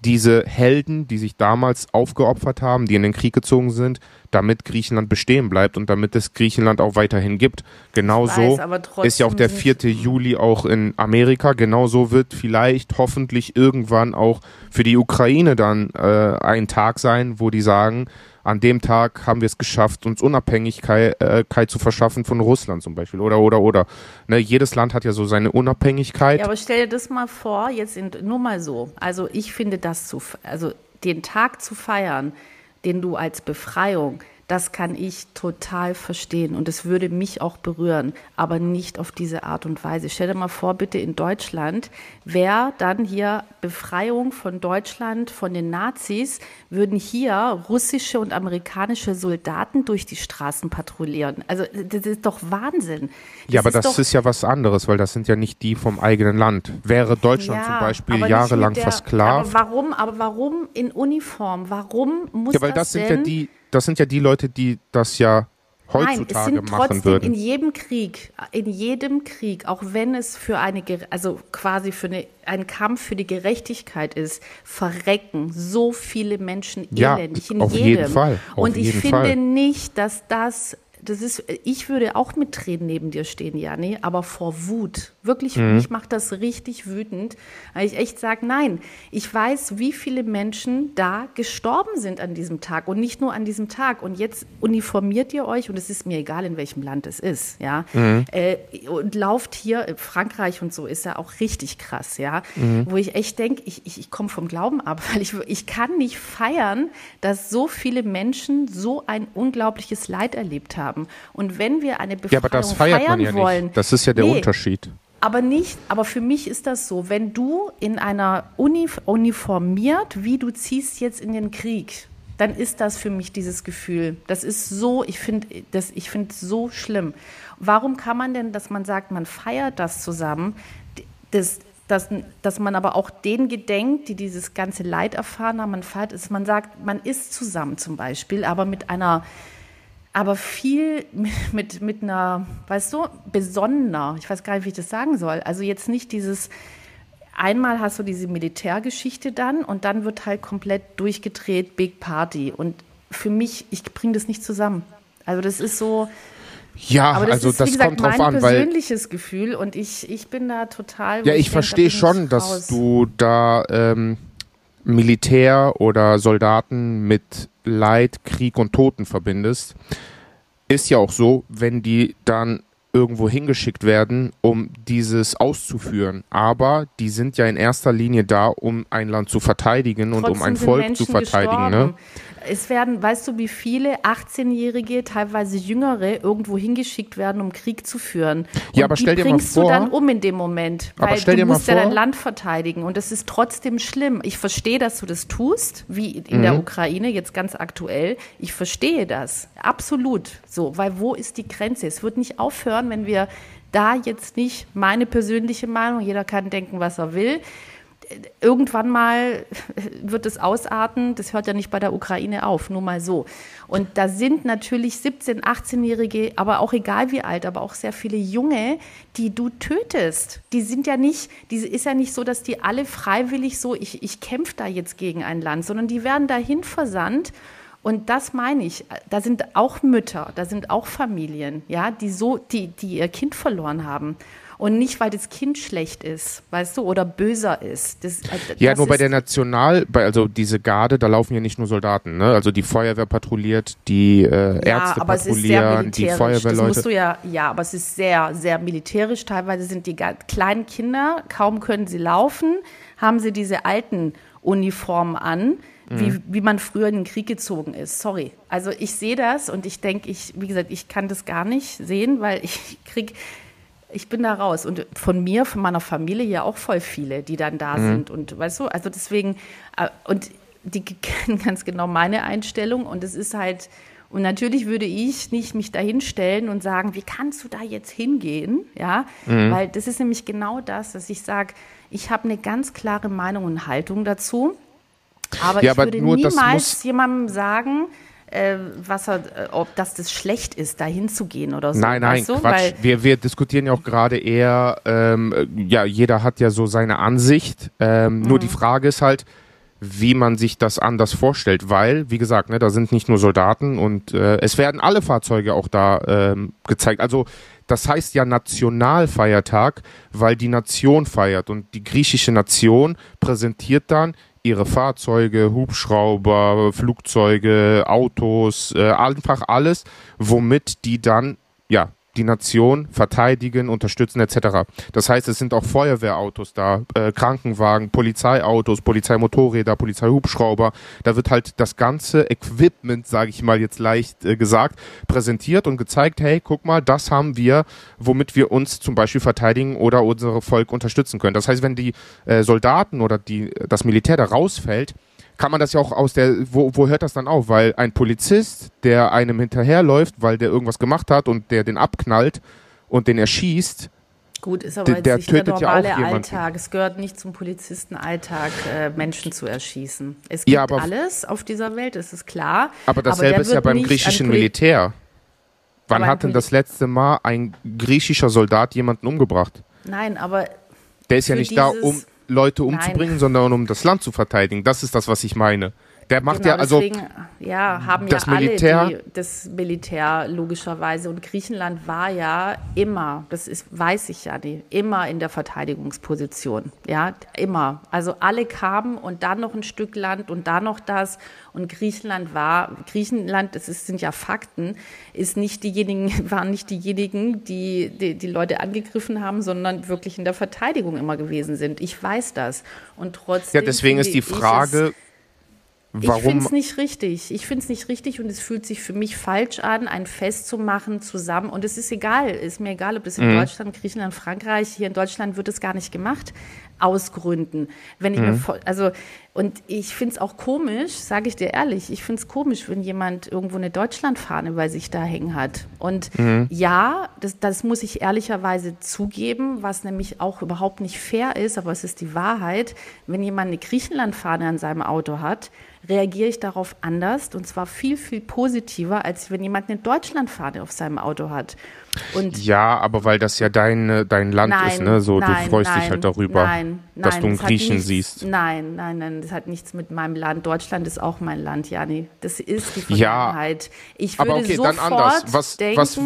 diese Helden, die sich damals aufgeopfert haben, die in den Krieg gezogen sind, damit Griechenland bestehen bleibt und damit es Griechenland auch weiterhin gibt. Genauso ist ja auch der 4. Juli auch in Amerika. Genauso wird vielleicht hoffentlich irgendwann auch für die Ukraine dann äh, ein Tag sein, wo die sagen, an dem Tag haben wir es geschafft, uns Unabhängigkeit äh, zu verschaffen von Russland zum Beispiel. Oder, oder, oder. Ne, jedes Land hat ja so seine Unabhängigkeit. Ja, aber stell dir das mal vor, jetzt in, nur mal so. Also ich finde das zu, also den Tag zu feiern, den du als Befreiung das kann ich total verstehen und es würde mich auch berühren, aber nicht auf diese Art und Weise. Stell dir mal vor, bitte in Deutschland, wäre dann hier Befreiung von Deutschland von den Nazis, würden hier russische und amerikanische Soldaten durch die Straßen patrouillieren. Also das ist doch Wahnsinn. Das ja, aber ist das ist ja was anderes, weil das sind ja nicht die vom eigenen Land. Wäre Deutschland ja, zum Beispiel jahrelang der, versklavt. Aber warum, aber warum in Uniform? Warum muss ja, weil das, das sind ja die das sind ja die Leute, die das ja heutzutage Nein, es sind machen trotzdem würden. in jedem Krieg, in jedem Krieg, auch wenn es für eine, also quasi für eine, ein Kampf für die Gerechtigkeit ist, verrecken so viele Menschen elendig ja, in auf jedem. Jeden Fall, auf Und ich finde Fall. nicht, dass das das ist, ich würde auch mit Tränen neben dir stehen, Jani, aber vor Wut. Wirklich, mhm. mich macht das richtig wütend, weil ich echt sage, nein, ich weiß, wie viele Menschen da gestorben sind an diesem Tag und nicht nur an diesem Tag. Und jetzt uniformiert ihr euch, und es ist mir egal, in welchem Land es ist, ja, mhm. äh, und lauft hier, Frankreich und so ist ja auch richtig krass, ja, mhm. wo ich echt denke, ich, ich, ich komme vom Glauben ab, weil ich, ich kann nicht feiern, dass so viele Menschen so ein unglaubliches Leid erlebt haben. Und wenn wir eine Befreiung ja, aber das feiert man ja wollen, nicht. Das ist ja der nee, Unterschied. Aber nicht, aber für mich ist das so, wenn du in einer Uni uniformiert, wie du ziehst jetzt in den Krieg, dann ist das für mich dieses Gefühl. Das ist so, ich finde das, ich finde so schlimm. Warum kann man denn, dass man sagt, man feiert das zusammen, das, dass, dass man aber auch denen gedenkt, die dieses ganze Leid erfahren haben, man feiert es, man sagt, man ist zusammen zum Beispiel, aber mit einer, aber viel mit, mit einer, weißt du, besonnener, ich weiß gar nicht, wie ich das sagen soll. Also jetzt nicht dieses, einmal hast du diese Militärgeschichte dann und dann wird halt komplett durchgedreht, Big Party. Und für mich, ich bringe das nicht zusammen. Also das ist so. Ja, aber das also ist, das gesagt, kommt drauf mein an, persönliches Gefühl und ich, ich bin da total. Ja, ich, ich verstehe schon, dass du da ähm, Militär oder Soldaten mit Leid, Krieg und Toten verbindest. Ist ja auch so, wenn die dann irgendwo hingeschickt werden, um dieses auszuführen. Aber die sind ja in erster Linie da, um ein Land zu verteidigen Trotzdem und um ein Volk Menschen zu verteidigen. Ne? Es werden, weißt du, wie viele 18-Jährige, teilweise Jüngere, irgendwo hingeschickt werden, um Krieg zu führen. Und ja, aber stell dir mal vor. bringst du dann um in dem Moment, weil du musst ja dein Land verteidigen und das ist trotzdem schlimm. Ich verstehe, dass du das tust, wie in mhm. der Ukraine jetzt ganz aktuell. Ich verstehe das absolut so, weil wo ist die Grenze? Es wird nicht aufhören, wenn wir da jetzt nicht meine persönliche Meinung, jeder kann denken, was er will, irgendwann mal wird es ausarten. Das hört ja nicht bei der Ukraine auf, nur mal so. Und da sind natürlich 17-, 18-Jährige, aber auch egal wie alt, aber auch sehr viele Junge, die du tötest. Die sind ja nicht, die ist ja nicht so, dass die alle freiwillig so, ich, ich kämpfe da jetzt gegen ein Land, sondern die werden dahin versandt. Und das meine ich. Da sind auch Mütter, da sind auch Familien, ja, die so, die, die ihr Kind verloren haben. Und nicht, weil das Kind schlecht ist, weißt du, oder böser ist. Das, das ja, nur bei der National, bei, also diese Garde, da laufen ja nicht nur Soldaten, ne? Also die Feuerwehr patrouilliert, die äh, ja, Ärzte aber patrouillieren, die Feuerwehrleute. Das musst du ja, ja, aber es ist sehr, sehr militärisch. Teilweise sind die kleinen Kinder, kaum können sie laufen, haben sie diese alten Uniformen an. Wie, mhm. wie man früher in den Krieg gezogen ist. Sorry. Also ich sehe das und ich denke, ich, wie gesagt, ich kann das gar nicht sehen, weil ich kriege ich bin da raus. Und von mir, von meiner Familie ja auch voll viele, die dann da mhm. sind. Und weißt du, also deswegen, äh, und die kennen ganz genau meine Einstellung. Und es ist halt, und natürlich würde ich nicht mich dahin stellen und sagen, wie kannst du da jetzt hingehen? Ja, mhm. weil das ist nämlich genau das, dass ich sage, ich habe eine ganz klare Meinung und Haltung dazu. Aber ja, ich aber würde niemals jemandem sagen, äh, was er, äh, ob das das schlecht ist, da hinzugehen oder so. Nein, nein, weißt du? Quatsch. Weil wir, wir diskutieren ja auch gerade eher, ähm, ja, jeder hat ja so seine Ansicht. Ähm, mhm. Nur die Frage ist halt, wie man sich das anders vorstellt, weil, wie gesagt, ne, da sind nicht nur Soldaten und äh, es werden alle Fahrzeuge auch da ähm, gezeigt. Also das heißt ja Nationalfeiertag, weil die Nation feiert und die griechische Nation präsentiert dann ihre Fahrzeuge, Hubschrauber, Flugzeuge, Autos, äh, einfach alles, womit die dann ja die Nation verteidigen, unterstützen etc. Das heißt, es sind auch Feuerwehrautos da, äh, Krankenwagen, Polizeiautos, Polizeimotorräder, Polizeihubschrauber. Da wird halt das ganze Equipment, sage ich mal jetzt leicht äh, gesagt, präsentiert und gezeigt, hey, guck mal, das haben wir, womit wir uns zum Beispiel verteidigen oder unser Volk unterstützen können. Das heißt, wenn die äh, Soldaten oder die, das Militär da rausfällt, kann man das ja auch aus der, wo, wo hört das dann auf? Weil ein Polizist, der einem hinterherläuft, weil der irgendwas gemacht hat und der den abknallt und den erschießt, Gut, ist aber der, jetzt nicht der normale ja Alltag. Es gehört nicht zum Polizistenalltag, äh, Menschen zu erschießen. Es gibt ja, alles auf dieser Welt, das ist klar. Aber dasselbe aber ist ja beim griechischen Militär. Wann hat denn das letzte Mal ein griechischer Soldat jemanden umgebracht? Nein, aber. Der ist ja nicht da, um Leute umzubringen, Nein. sondern um das Land zu verteidigen. Das ist das, was ich meine. Der macht genau, ja also deswegen, ja haben das ja Militär, alle die, das Militär logischerweise und Griechenland war ja immer, das ist weiß ich ja nicht, immer in der Verteidigungsposition, ja immer. Also alle kamen und dann noch ein Stück Land und dann noch das und Griechenland war Griechenland, das ist, sind ja Fakten, ist nicht diejenigen waren nicht diejenigen, die, die die Leute angegriffen haben, sondern wirklich in der Verteidigung immer gewesen sind. Ich weiß das und trotzdem. Ja, deswegen ist die Frage Warum? Ich finde es nicht richtig. Ich finde es nicht richtig und es fühlt sich für mich falsch an, ein Fest zu machen zusammen. Und es ist egal, ist mir egal, ob das in mhm. Deutschland, Griechenland, Frankreich, hier in Deutschland wird es gar nicht gemacht aus Gründen. Wenn ich mhm. mir, also, und ich finde es auch komisch, sage ich dir ehrlich, ich finde es komisch, wenn jemand irgendwo eine Deutschlandfahne bei sich da hängen hat. Und mhm. ja, das, das muss ich ehrlicherweise zugeben, was nämlich auch überhaupt nicht fair ist, aber es ist die Wahrheit. Wenn jemand eine Griechenlandfahne an seinem Auto hat, reagiere ich darauf anders und zwar viel, viel positiver, als wenn jemand eine Deutschlandfahne auf seinem Auto hat. Und ja, aber weil das ja dein, dein Land nein, ist, ne? So, nein, du freust nein, dich halt darüber, nein, dass du einen Griechen nichts, siehst. Nein, nein, nein, das hat nichts mit meinem Land. Deutschland ist auch mein Land, Jani. Das ist die Vergangenheit. Ja, ich würde aber okay, sofort dann anders. Was, denken, was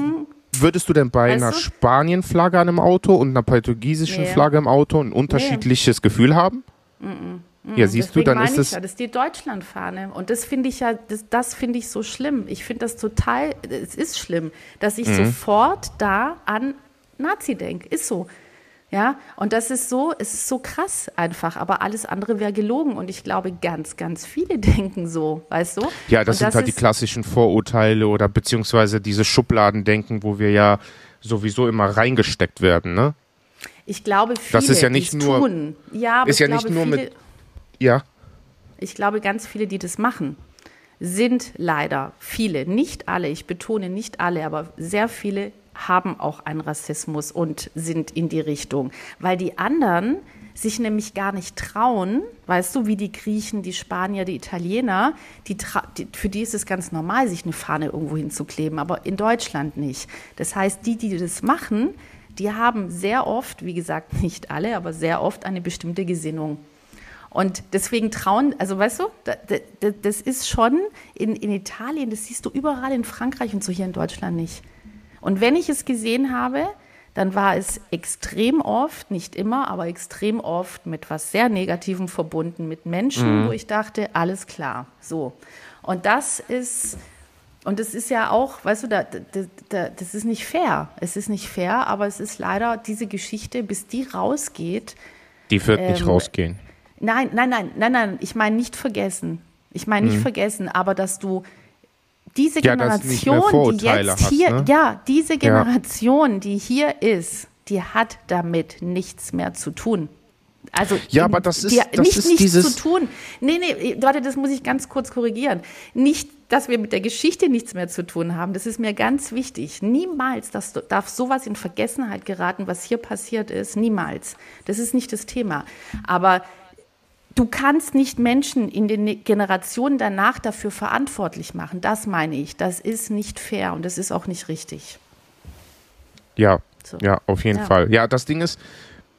würdest du denn bei weißt einer Spanien-Flagge an einem Auto und einer portugiesischen nee. Flagge im Auto ein unterschiedliches nee. Gefühl haben? -mm. Ja, siehst Deswegen du, dann ist es. Ja, das ist die Deutschlandfahne. Und das finde ich ja, das, das finde ich so schlimm. Ich finde das total, es ist schlimm, dass ich mhm. sofort da an Nazi denke. Ist so. Ja, und das ist so, es ist so krass einfach, aber alles andere wäre gelogen und ich glaube, ganz, ganz viele denken so, weißt du? Ja, das, und sind das halt die klassischen Vorurteile oder beziehungsweise diese Schubladendenken, wo wir ja sowieso immer reingesteckt werden, ne? Ich glaube, viele, das ist ja nicht nur, tun. Ja, aber ist ja nicht nur viele, mit ja. Ich glaube, ganz viele, die das machen, sind leider viele, nicht alle, ich betone nicht alle, aber sehr viele haben auch einen Rassismus und sind in die Richtung, weil die anderen sich nämlich gar nicht trauen, weißt du, wie die Griechen, die Spanier, die Italiener, die, die, für die ist es ganz normal, sich eine Fahne irgendwo hinzukleben, aber in Deutschland nicht. Das heißt, die, die das machen, die haben sehr oft, wie gesagt, nicht alle, aber sehr oft eine bestimmte Gesinnung. Und deswegen trauen, also weißt du, das ist schon in, in Italien, das siehst du überall in Frankreich und so hier in Deutschland nicht. Und wenn ich es gesehen habe, dann war es extrem oft, nicht immer, aber extrem oft mit was sehr Negativem verbunden, mit Menschen, mhm. wo ich dachte, alles klar, so. Und das ist, und das ist ja auch, weißt du, da, da, da, das ist nicht fair. Es ist nicht fair, aber es ist leider diese Geschichte, bis die rausgeht. Die wird ähm, nicht rausgehen. Nein, nein, nein, nein, nein. Ich meine nicht vergessen. Ich meine nicht mhm. vergessen, aber dass du diese ja, Generation, die jetzt hier, ne? ja, diese Generation, ja. die hier ist, die hat damit nichts mehr zu tun. Also ja, aber das ist, das nicht ist nichts dieses zu tun. Nee, nee, warte, das muss ich ganz kurz korrigieren. Nicht, dass wir mit der Geschichte nichts mehr zu tun haben. Das ist mir ganz wichtig. Niemals das, darf sowas in Vergessenheit geraten, was hier passiert ist. Niemals. Das ist nicht das Thema. Aber Du kannst nicht Menschen in den Generationen danach dafür verantwortlich machen. Das meine ich. Das ist nicht fair und das ist auch nicht richtig. Ja, so. ja, auf jeden ja. Fall. Ja, das Ding ist,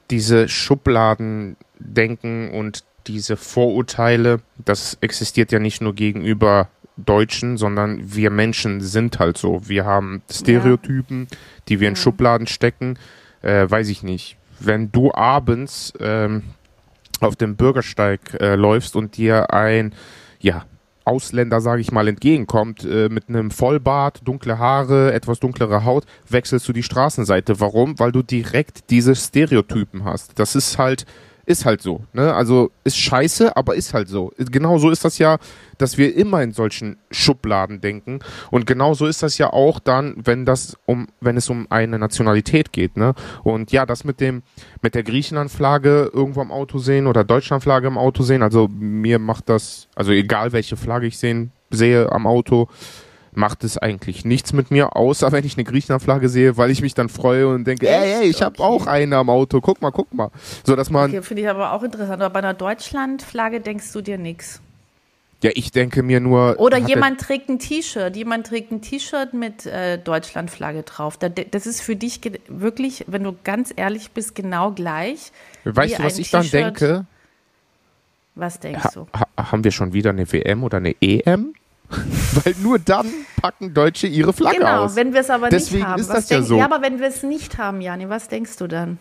diese Schubladendenken und diese Vorurteile, das existiert ja nicht nur gegenüber Deutschen, sondern wir Menschen sind halt so. Wir haben Stereotypen, ja. die wir in ja. Schubladen stecken. Äh, weiß ich nicht. Wenn du abends ähm, auf dem Bürgersteig äh, läufst und dir ein, ja, Ausländer, sage ich mal, entgegenkommt, äh, mit einem Vollbart, dunkle Haare, etwas dunklere Haut, wechselst du die Straßenseite. Warum? Weil du direkt diese Stereotypen hast. Das ist halt ist halt so. Ne? Also ist scheiße, aber ist halt so. Genau so ist das ja, dass wir immer in solchen Schubladen denken. Und genau so ist das ja auch dann, wenn das um, wenn es um eine Nationalität geht. Ne? Und ja, das mit dem, mit der Griechenland-Flagge irgendwo am Auto sehen oder Deutschland-Flagge im Auto sehen, also mir macht das, also egal welche Flagge ich sehen, sehe am Auto, macht es eigentlich nichts mit mir, außer wenn ich eine Griechenlandflagge sehe, weil ich mich dann freue und denke, ey, ey, ich habe auch eine am Auto, guck mal, guck mal. So, dass man. Okay, finde ich aber auch interessant. Aber bei einer Deutschlandflagge denkst du dir nichts. Ja, ich denke mir nur. Oder jemand trägt ein T-Shirt, jemand trägt ein T-Shirt mit äh, Deutschlandflagge drauf. Das ist für dich wirklich, wenn du ganz ehrlich bist, genau gleich. Weißt du, was ich dann denke? Was denkst du? Ha, haben wir schon wieder eine WM oder eine EM? Weil nur dann packen Deutsche ihre Flagge genau, aus. wenn wir es aber Deswegen nicht haben. ist was das ja so. Ja, aber wenn wir es nicht haben, Jani, was denkst du dann?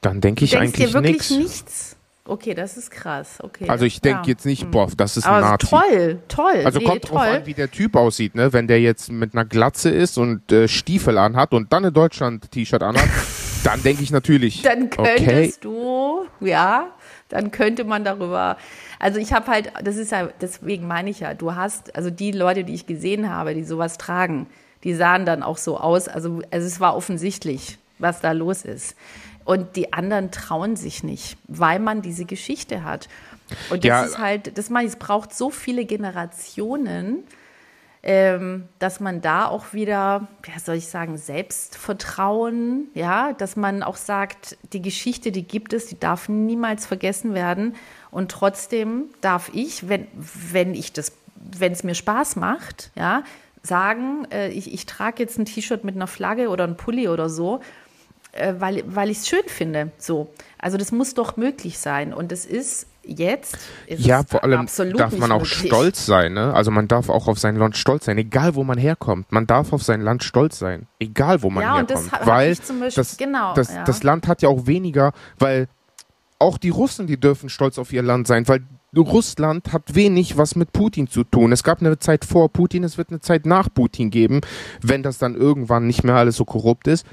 Dann denke ich denkst eigentlich dir wirklich nichts. nichts? Okay, das ist krass. Okay. Also ich denke ja. jetzt nicht, boah, das ist ein Aber Nazi. toll, toll. Also nee, kommt toll. drauf an, wie der Typ aussieht, ne? Wenn der jetzt mit einer Glatze ist und äh, Stiefel anhat und dann ein Deutschland-T-Shirt anhat, dann denke ich natürlich, dann könntest okay, du, ja, dann könnte man darüber. Also ich habe halt, das ist ja, deswegen meine ich ja, du hast, also die Leute, die ich gesehen habe, die sowas tragen, die sahen dann auch so aus. Also, also es war offensichtlich, was da los ist. Und die anderen trauen sich nicht, weil man diese Geschichte hat. Und das Ja. ist halt, das meine ich, es braucht so viele Generationen, ähm, dass man da auch wieder, wie soll ich sagen, Selbstvertrauen, ja, dass man auch sagt, die Geschichte, die gibt es, die darf niemals vergessen werden. Und trotzdem darf ich, wenn, wenn ich das, wenn es mir Spaß macht, ja, sagen, äh, ich, ich trage jetzt ein T-Shirt mit einer Flagge oder ein Pulli oder so, äh, weil, weil ich es schön finde. So. Also das muss doch möglich sein. Und es ist jetzt ist ja, vor allem darf man auch möglich. stolz sein, ne? Also man darf auch auf sein Land stolz sein, egal wo man herkommt. Man darf auf sein Land stolz sein, egal wo man Ja, und das herkommt. hab- hab weil Beispiel- das, genau, das, ja. das Land hat ja auch weniger, weil auch die Russen, die dürfen stolz auf ihr Land sein, weil Russland hat wenig was mit Putin zu tun. Es gab eine Zeit vor Putin, es wird eine Zeit nach Putin geben, wenn das dann irgendwann nicht mehr alles so korrupt ist.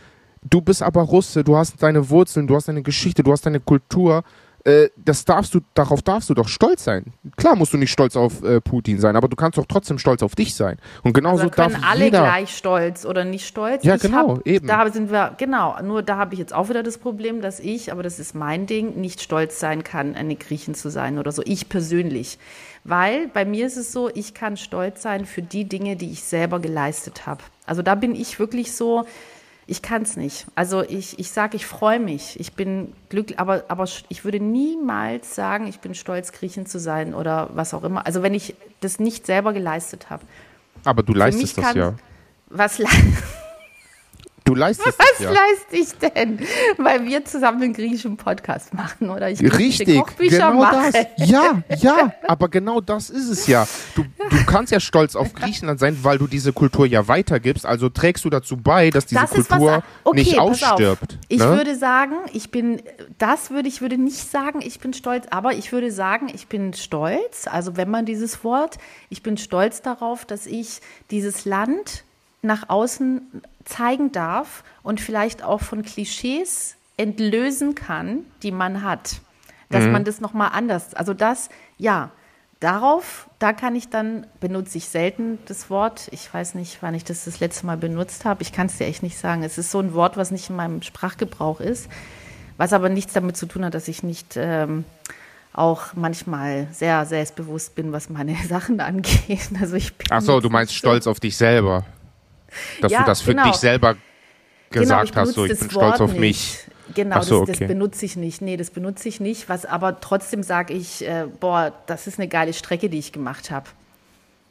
Du bist aber Russe, du hast deine Wurzeln, du hast deine Geschichte, du hast deine Kultur. Äh, das darfst du, darauf darfst du doch stolz sein. Klar musst du nicht stolz auf äh, Putin sein, aber du kannst doch trotzdem stolz auf dich sein. Und genauso Also darf alle jeder. gleich stolz oder nicht stolz. Ja, Ich genau, hab, eben. Da sind wir, genau, nur da habe ich jetzt auch wieder das Problem, dass ich, aber das ist mein Ding, nicht stolz sein kann, eine Griechin zu sein oder so. Ich persönlich. Weil bei mir ist es so, ich kann stolz sein für die Dinge, die ich selber geleistet habe. Also da bin ich wirklich so, ich kann es nicht. Also ich, ich sage, ich freue mich. Ich bin glücklich, aber, aber ich würde niemals sagen, ich bin stolz, Griechin zu sein oder was auch immer. Also wenn ich das nicht selber geleistet habe. Aber du Für leistest das ja. Was, le Du leistest was ja. leiste ich denn? Weil wir zusammen einen griechischen Podcast machen oder ich Richtig, Kochbücher genau mache. das. Ja, ja, aber genau das ist es ja. Du, du kannst ja stolz auf Griechenland sein, weil du diese Kultur ja weitergibst. Also trägst du dazu bei, dass diese Das ist was, Kultur okay, nicht ausstirbt. Ich ne? würde sagen, ich bin, das würde ich würde nicht sagen, ich bin stolz, aber ich würde sagen, ich bin stolz, also wenn man dieses Wort, ich bin stolz darauf, dass ich dieses Land nach außen zeigen darf und vielleicht auch von Klischees entlösen kann, die man hat. Dass man das nochmal anders, also das, ja, darauf, da kann ich dann, benutze ich selten das Wort. Ich weiß nicht, wann ich das das letzte Mal benutzt habe. Ich kann es dir echt nicht sagen. Es ist so ein Wort, was nicht in meinem Sprachgebrauch ist, was aber nichts damit zu tun hat, dass ich nicht ähm, auch manchmal sehr selbstbewusst bin, was meine Sachen angeht. Also ich bin Ach so, du meinst so- stolz auf dich selber. Dass Ja, du das für genau. dich selber gesagt genau, hast, so ich bin stolz Wort auf nicht. mich. Genau, so, das, okay. das benutze ich nicht. Nee, das benutze ich nicht. Was aber trotzdem sage ich, äh, boah, das ist eine geile Strecke, die ich gemacht habe.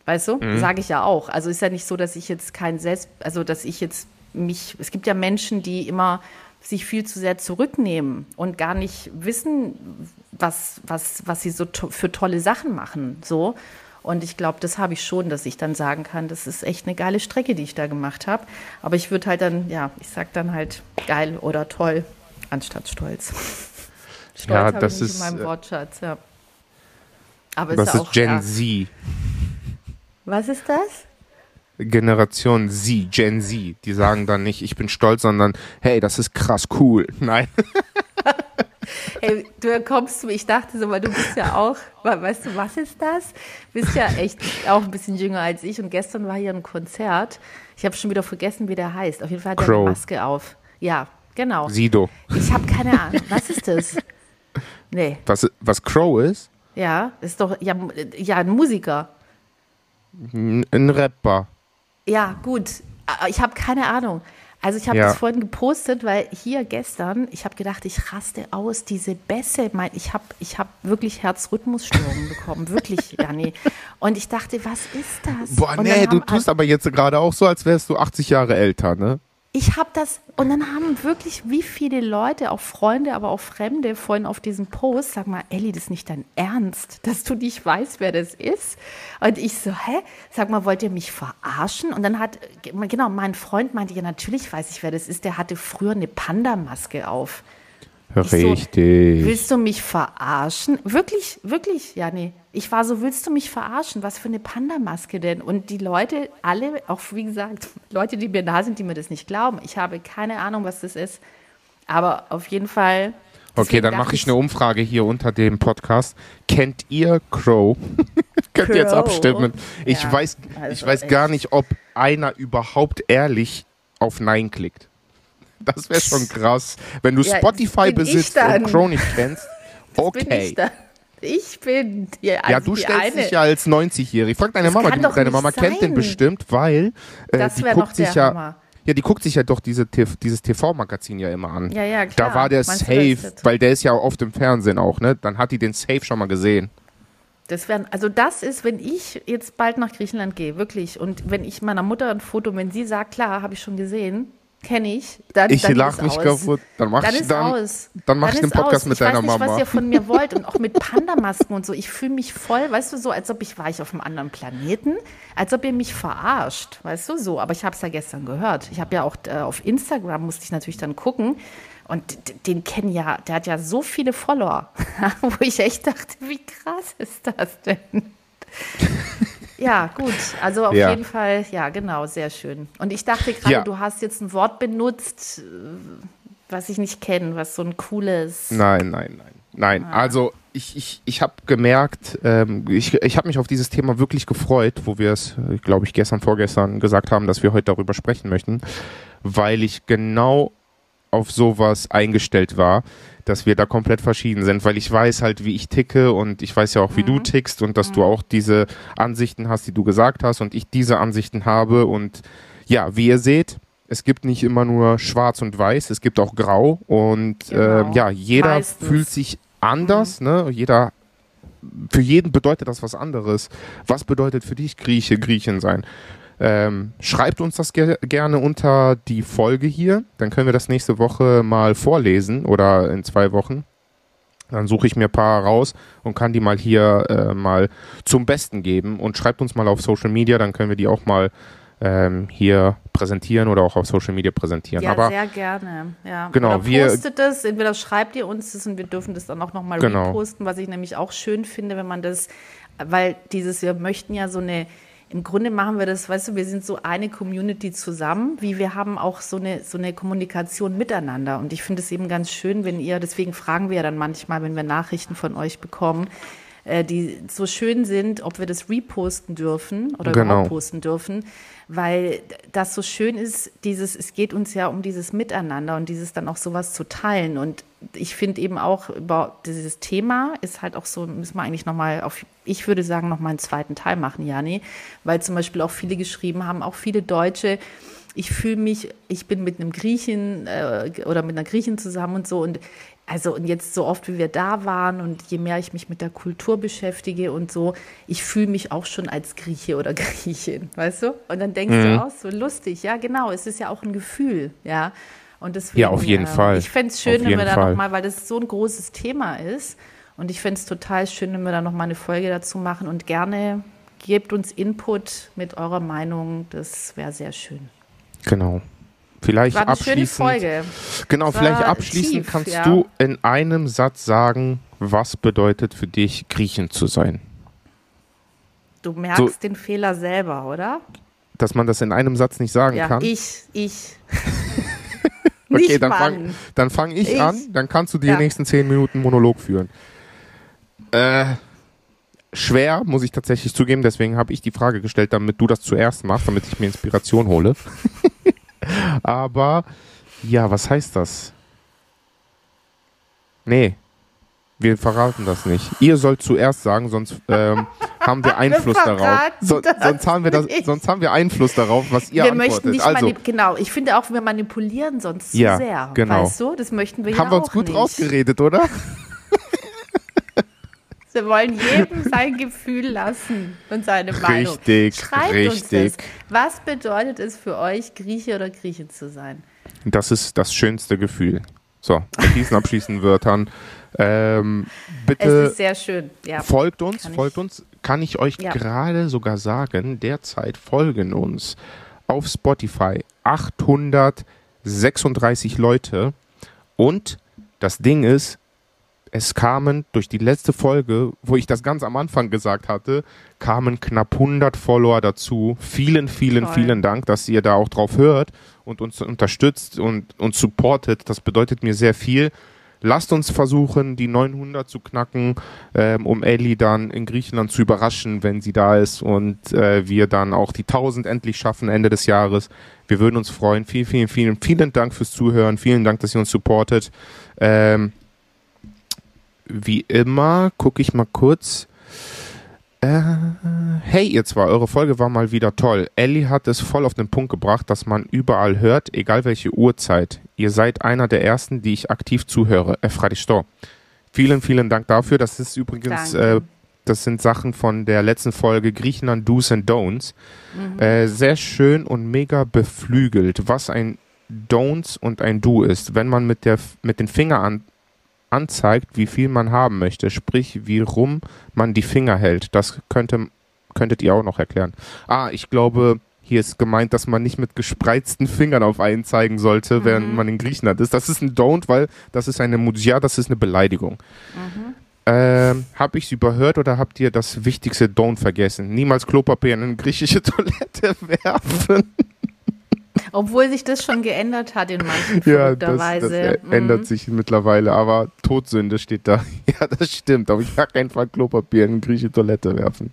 Weißt du? Mhm. Sage ich ja auch. Also ist ja nicht so, dass ich jetzt kein Selbst, also dass ich jetzt mich, es gibt ja Menschen, die immer sich viel zu sehr zurücknehmen und gar nicht wissen, was, was, was sie so to für tolle Sachen machen. So. Und ich glaube, das habe ich schon, dass ich dann sagen kann, das ist echt eine geile Strecke, die ich da gemacht habe. Aber ich würde halt dann, ja, ich sag dann halt geil oder toll, anstatt stolz. Stolz Ja, habe das ich nicht ist, in meinem äh, Wortschatz, ja. Aber Das ist auch, Gen ja. Z. Was ist das? Generation Z, Gen Z. Die sagen dann nicht, ich bin stolz, sondern hey, das ist krass cool. Nein. Ey, du kommst zu mir, ich dachte so, weil du bist ja auch, we- weißt du, was ist das? Bist ja echt auch ein bisschen jünger als ich und gestern war hier ein Konzert. Ich habe schon wieder vergessen, wie der heißt. Auf jeden Fall hat er eine. Maske auf. Ja, genau. Sido. Ich habe keine Ahnung. Was ist das? Nee, Was, was Crow ist? ja, ist doch, ja, ja, ein Musiker. Ein Rapper. Ja, gut. Aber Ich habe keine Ahnung. Also ich habe Ja. das vorhin gepostet, weil hier gestern, ich habe gedacht, ich raste aus, diese Bässe, mein, ich habe ich hab wirklich Herzrhythmusstörungen bekommen, wirklich, Janni. Und ich dachte, was ist das? Boah, nee, du tust aber jetzt gerade auch so, als wärst du 80 Jahre älter, ne? Ich habe das, und dann haben wirklich wie viele Leute, auch Freunde, aber auch Fremde, vorhin auf diesem Post, sag mal, Elli, das ist nicht dein Ernst, dass du nicht weißt, wer das ist. Und ich so, hä? Sag mal, wollt ihr mich verarschen? Und dann hat, genau, mein Freund meinte, ja, natürlich weiß ich, wer das ist. Der hatte früher eine Panda-Maske auf. Richtig. So, willst du mich verarschen? Wirklich, wirklich, ja, nee. Ich war so, willst du mich verarschen? Was für eine Panda-Maske denn? Und die Leute, alle, auch wie gesagt, Leute, die mir da sind, die mir das nicht glauben. Ich habe keine Ahnung, was das ist. Aber auf jeden Fall. Okay, dann mache ich eine Umfrage hier unter dem Podcast. Kennt ihr Crow? Könnt ihr jetzt abstimmen. Ich ja, weiß, also ich weiß gar nicht, ob einer überhaupt ehrlich auf Nein klickt. Das wäre schon krass. Wenn du ja, Spotify besitzt und Crow nicht kennst, okay. Ich bin die, also Ja, du stellst eine. dich ja als 90-Jährig. Frag deine das Mama, die, deine Mama sein. kennt den bestimmt, weil äh, die guckt sich ja. Hammer. Ja, die guckt sich ja doch diese, dieses TV-Magazin ja immer an. Ja, ja, klar. Da war der Meinst safe, weil der ist ja oft im Fernsehen auch, ne? Dann hat die den safe schon mal gesehen. Das wären, also das ist, wenn ich jetzt bald nach Griechenland gehe, wirklich, und wenn ich meiner Mutter ein Foto, wenn sie sagt, klar, habe ich schon gesehen, kenne ich. Dann, ich lach mich kaputt. Dann mach dann ich, dann, aus. dann mach dann ich den Podcast aus. mit ich deiner Mama. Ich weiß nicht, was ihr von mir wollt und auch mit Pandamasken und so. Ich fühle mich voll, weißt du, so, als ob ich war ich auf einem anderen Planeten, als ob ihr mich verarscht, weißt du, so. Aber ich habe es ja gestern gehört. Ich habe ja auch äh, auf Instagram musste ich natürlich dann gucken. Und den kennen ja, der hat ja so viele Follower, wo ich echt dachte, wie krass ist das denn? Ja, gut. Also auf ja. jeden Fall, ja, genau, sehr schön. Und ich dachte gerade, ja. du hast jetzt ein Wort benutzt, was ich nicht kenne, was so ein cooles. Nein, nein, nein. Nein, ah. also ich, ich, ich habe gemerkt, ähm, ich, ich habe mich auf dieses Thema wirklich gefreut, wo wir es, glaube ich, gestern, vorgestern gesagt haben, dass wir heute darüber sprechen möchten, weil ich genau auf sowas eingestellt war dass wir da komplett verschieden sind, weil ich weiß halt, wie ich ticke und ich weiß ja auch, wie mhm. du tickst und dass mhm. du auch diese Ansichten hast, die du gesagt hast und ich diese Ansichten habe und ja, wie ihr seht, es gibt nicht immer nur schwarz und weiß, es gibt auch grau und genau. äh, ja, jeder Meistens. fühlt sich anders, mhm. ne? Jeder für jeden bedeutet das was anderes. Was bedeutet für dich Grieche, Griechin sein? Ähm, schreibt uns das ge gerne unter die Folge hier. Dann können wir das nächste Woche mal vorlesen oder in zwei Wochen. Dann suche ich mir ein paar raus und kann die mal hier äh, mal zum Besten geben. Und schreibt uns mal auf Social Media, dann können wir die auch mal ähm, hier präsentieren oder auch auf Social Media präsentieren. Ja, Aber, sehr gerne. Ja. Genau, oder wir postet es, entweder schreibt ihr uns das und wir dürfen das dann auch nochmal genau. reposten, was ich nämlich auch schön finde, wenn man das, weil dieses, wir möchten ja so eine im Grunde machen wir das, weißt du, wir sind so eine Community zusammen, wie wir haben auch so eine, so eine Kommunikation miteinander. Und ich finde es eben ganz schön, wenn ihr, deswegen fragen wir ja dann manchmal, wenn wir Nachrichten von euch bekommen, äh, die so schön sind, ob wir das reposten dürfen oder genau. posten dürfen, weil das so schön ist, dieses, es geht uns ja um dieses Miteinander und dieses dann auch sowas zu teilen. Und ich finde eben auch über dieses Thema ist halt auch so, müssen wir eigentlich nochmal auf, ich würde sagen, nochmal einen zweiten Teil machen, Jani, weil zum Beispiel auch viele geschrieben haben, auch viele Deutsche, ich fühle mich, ich bin mit einem Griechen äh, oder mit einer Griechin zusammen und so und also und jetzt so oft wie wir da waren und je mehr ich mich mit der Kultur beschäftige und so, ich fühle mich auch schon als Grieche oder Griechin, weißt du? Und dann denkst mhm. du auch so lustig, ja genau, es ist ja auch ein Gefühl, ja. Und deswegen, ja, auf jeden äh, Fall. Ich fände es schön, wenn wir da nochmal, weil das so ein großes Thema ist. Und ich fände es total schön, wenn wir da nochmal eine Folge dazu machen. Und gerne gebt uns Input mit eurer Meinung. Das wäre sehr schön. Genau. Vielleicht war eine abschließend. Schöne Folge. Genau, vielleicht abschließend tief, kannst ja. du in einem Satz sagen, was bedeutet für dich, Griechen zu sein? Du merkst so, den Fehler selber, oder? Dass man das in einem Satz nicht sagen ja, kann. Ich, ich. okay, dann fange dann fang ich, ich, an, dann kannst du die ja. nächsten zehn Minuten Monolog führen. Äh, schwer, muss ich tatsächlich zugeben, deswegen habe ich die Frage gestellt, damit du das zuerst machst, damit ich mir Inspiration hole. Aber ja, was heißt das? Nee, wir verraten das nicht. Ihr sollt zuerst sagen, sonst ähm, haben wir Einfluss wir darauf. So, sonst, haben wir das, sonst haben wir Einfluss darauf, was ihr wir antwortet. Möchten nicht also, genau, ich finde auch, wir manipulieren sonst zu ja, sehr. Genau. Weißt du, das möchten wir haben ja wir uns gut nicht. rausgeredet, oder? Wir wollen jedem sein Gefühl lassen und seine Meinung. Richtig, Schreibt richtig. uns das. Was bedeutet es für euch, Grieche oder Griechin zu sein? Das ist das schönste Gefühl. So, mit diesen abschließenden Wörtern. Ähm, Es bitte ist sehr schön. Ja. folgt uns, Kann ich- folgt uns. Kann ich euch Ja. gerade sogar sagen, derzeit folgen uns auf Spotify 836 Leute. Und das Ding ist, es kamen durch die letzte Folge, wo ich das ganz am Anfang gesagt hatte, kamen knapp 100 Follower dazu. Vielen, vielen, Toll. vielen Dank, dass ihr da auch drauf hört und uns unterstützt und uns supportet. Das bedeutet mir sehr viel. Lasst uns versuchen, die 900 zu knacken, ähm, um Ellie dann in Griechenland zu überraschen, wenn sie da ist und äh, wir dann auch die 1000 endlich schaffen Ende des Jahres. Wir würden uns freuen. Vielen, vielen, vielen, vielen Dank fürs Zuhören. Vielen Dank, dass ihr uns supportet. Ähm, wie immer gucke ich mal kurz. Äh, hey, ihr zwei, eure Folge war mal wieder toll. Ellie hat es voll auf den Punkt gebracht, dass man überall hört, egal welche Uhrzeit. Ihr seid einer der ersten, die ich aktiv zuhöre. Efradisto. Vielen, vielen Dank dafür. Das ist übrigens, äh, das sind Sachen von der letzten Folge Griechenland Do's and Don'ts. Äh, sehr schön und mega beflügelt, was ein Don'ts und ein Do ist. Wenn man mit, der, mit den Finger an, anzeigt, wie viel man haben möchte, sprich, wie rum man die Finger hält. Das könnte, könntet ihr auch noch erklären. Ah, ich glaube, hier ist gemeint, dass man nicht mit gespreizten Fingern auf einen zeigen sollte, während man in Griechenland ist. Das ist ein Don't, weil das ist eine Mudja, das ist eine Beleidigung. Ähm, hab ich's überhört oder habt ihr das wichtigste Don't vergessen? Niemals Klopapier in eine griechische Toilette werfen. Obwohl sich das schon geändert hat in manchen Ja, das, das Mhm. ändert sich mittlerweile, aber Todsünde steht da. Ja, das stimmt. Auf gar keinen Fall Klopapier in eine griechische Toilette werfen.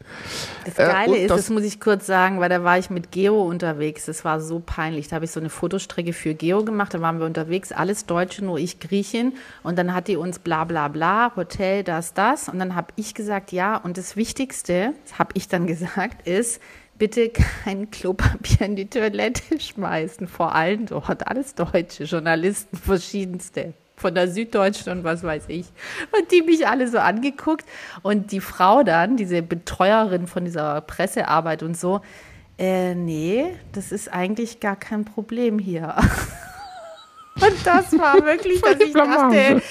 Das Äh, Geile und ist, das- das muss ich kurz sagen, weil da war ich mit Geo unterwegs. Das war so peinlich. Da habe ich so eine Fotostrecke für Geo gemacht. Da waren wir unterwegs, alles Deutsche, nur ich Griechin. Und dann hat die uns bla bla bla, Hotel, das, das. Und dann habe ich gesagt, ja. Und das Wichtigste, habe ich dann gesagt, ist, bitte kein Klopapier in die Toilette schmeißen. Vor allem dort, alles Deutsche, Journalisten, verschiedenste. Von der Süddeutschen und was weiß ich. Und die mich alle so angeguckt. Und die Frau dann, diese Betreuerin von dieser Pressearbeit und so, äh, nee, das ist eigentlich gar kein Problem hier. Und das war wirklich, dass ich dachte,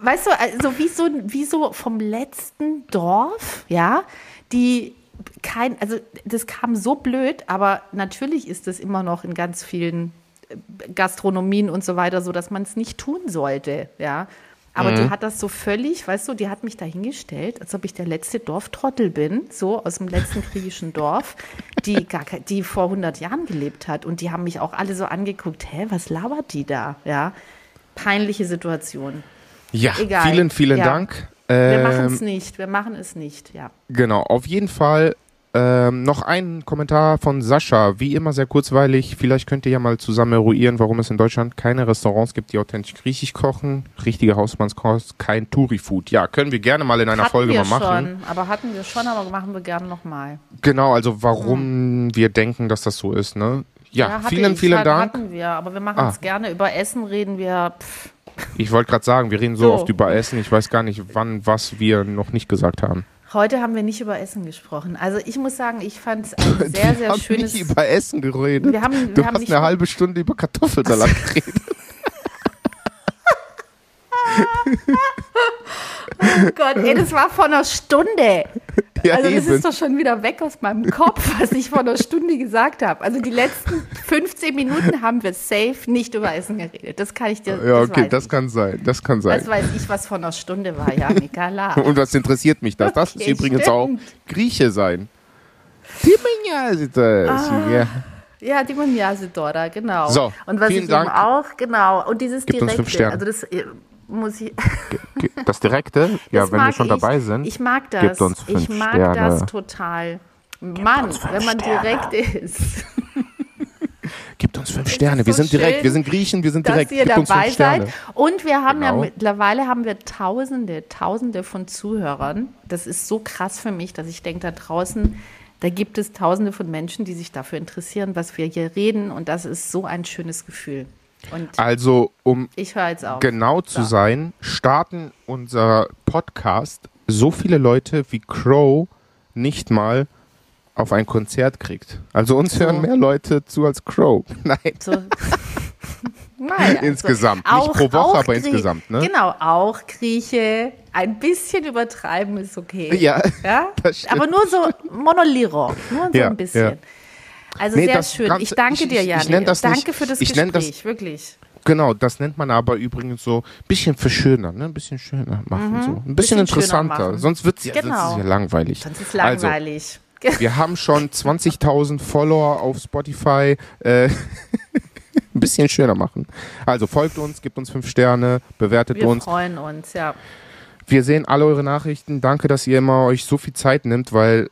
weißt du, also wie so, wie so vom letzten Dorf, ja, die kein, also das kam so blöd, aber natürlich ist es immer noch in ganz vielen äh, Gastronomien und so weiter so, dass man es nicht tun sollte, ja. Aber die hat das so völlig, weißt du, die hat mich da hingestellt, als ob ich der letzte Dorftrottel bin, so aus dem letzten griechischen Dorf, die, gar, die vor 100 Jahren gelebt hat. Und die haben mich auch alle so angeguckt, hä, was labert die da, ja. Peinliche Situation. Ja, Egal. vielen, vielen Ja. Dank. Wir machen Ähm, es nicht, wir machen es nicht, ja. Genau, auf jeden Fall ähm, noch ein Kommentar von Sascha. Wie immer sehr kurzweilig. Vielleicht könnt ihr ja mal zusammen eruieren, warum es in Deutschland keine Restaurants gibt, die authentisch griechisch kochen. Richtige Hausmannskost, kein Touri-Food. Ja, können wir gerne mal in einer hatten Folge wir mal machen. schon, aber hatten wir schon, aber machen wir gerne nochmal. Genau, also warum wir denken, dass das so ist, ne? Ja, hatte vielen, ich, vielen Dank. Hatten wir, aber wir machen Ah. es gerne. Über Essen reden wir. Pff, Ich wollte gerade sagen, wir reden so, So. oft über Essen. Ich weiß gar nicht, wann, was wir noch nicht gesagt haben. heute haben wir nicht über Essen gesprochen. Also ich muss sagen, ich fand es ein sehr, wir sehr haben schönes. nicht über Essen geredet. Wir haben- wir du haben hast nicht- eine halbe Stunde über Kartoffelsalat geredet. Oh Gott, ey, das war vor einer Stunde. Ja, also das eben. ist doch schon wieder weg aus meinem Kopf, was ich vor einer Stunde gesagt habe. Also die letzten 15 Minuten haben wir safe nicht über Essen geredet. Das kann ich dir Ja, das okay, das ich. kann sein. Das kann sein. Das weiß ich, was vor einer Stunde war, ja, Nikala. Und was interessiert mich das? Das ist Okay, übrigens stimmt. auch Grieche sein. Ja. Ja, die Maniasidora, genau. So, und was ich Dank. eben auch, genau, und dieses Gib uns Direkte, also das äh, muss ich, Das Direkte, ja, das wenn wir schon ich. dabei sind. Ich mag das. Gebt uns fünf ich mag Sterne. das total. Mann, wenn man Sterne. direkt ist, Gibt uns fünf Sterne. Wir so sind direkt, schön, wir sind Griechen, wir sind dass direkt. ihr Gib uns dabei fünf Sterne. seid. Und wir haben Genau. ja mittlerweile haben wir Tausende, Tausende von Zuhörern. Das ist so krass für mich, dass ich denke, da draußen, da gibt es Tausende von Menschen, die sich dafür interessieren, was wir hier reden. Und das ist so ein schönes Gefühl. Und Also, um genau zu So. sein, starten unser Podcast so viele Leute wie Crow nicht mal auf ein Konzert kriegt. Also uns So. hören mehr Leute zu als Crow. Nein, So. Naja, Insgesamt. also Nicht pro Woche, aber insgesamt, ne? Genau, auch Grieche. Ein bisschen übertreiben ist okay. Ja, Ja? Aber nur so monoliro, nur so Ja, ein bisschen. ja. Also Nee, sehr schön. Ganze- ich danke ich- dir, das danke nicht- für das ich nenn das- Gespräch, wirklich. genau, das nennt man aber übrigens so ein bisschen verschönern, ne? Ein bisschen schöner machen, so. Ein bisschen, Mhm. Bisschen interessanter. Sonst wird es ja, Genau. es ja langweilig. Sonst ist Also, langweilig. wir haben schon 20.000 Follower auf Spotify. Äh, ein bisschen schöner machen. Also folgt uns, gebt uns fünf Sterne, bewertet Wir uns. freuen uns, ja. Wir sehen alle eure Nachrichten. Danke, dass ihr immer euch so viel Zeit nimmt, weil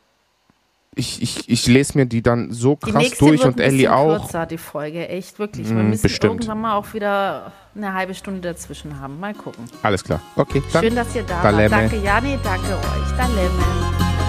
ich, ich, ich lese mir die dann so krass durch und Ellie auch. kürzer, die Folge, echt, wirklich. Wir Mm, müssen bestimmt. irgendwann mal auch wieder eine halbe Stunde dazwischen haben. Mal gucken. Alles klar. Okay, Schön, dass ihr da wart. Danke, Jani, danke euch. Dalemme.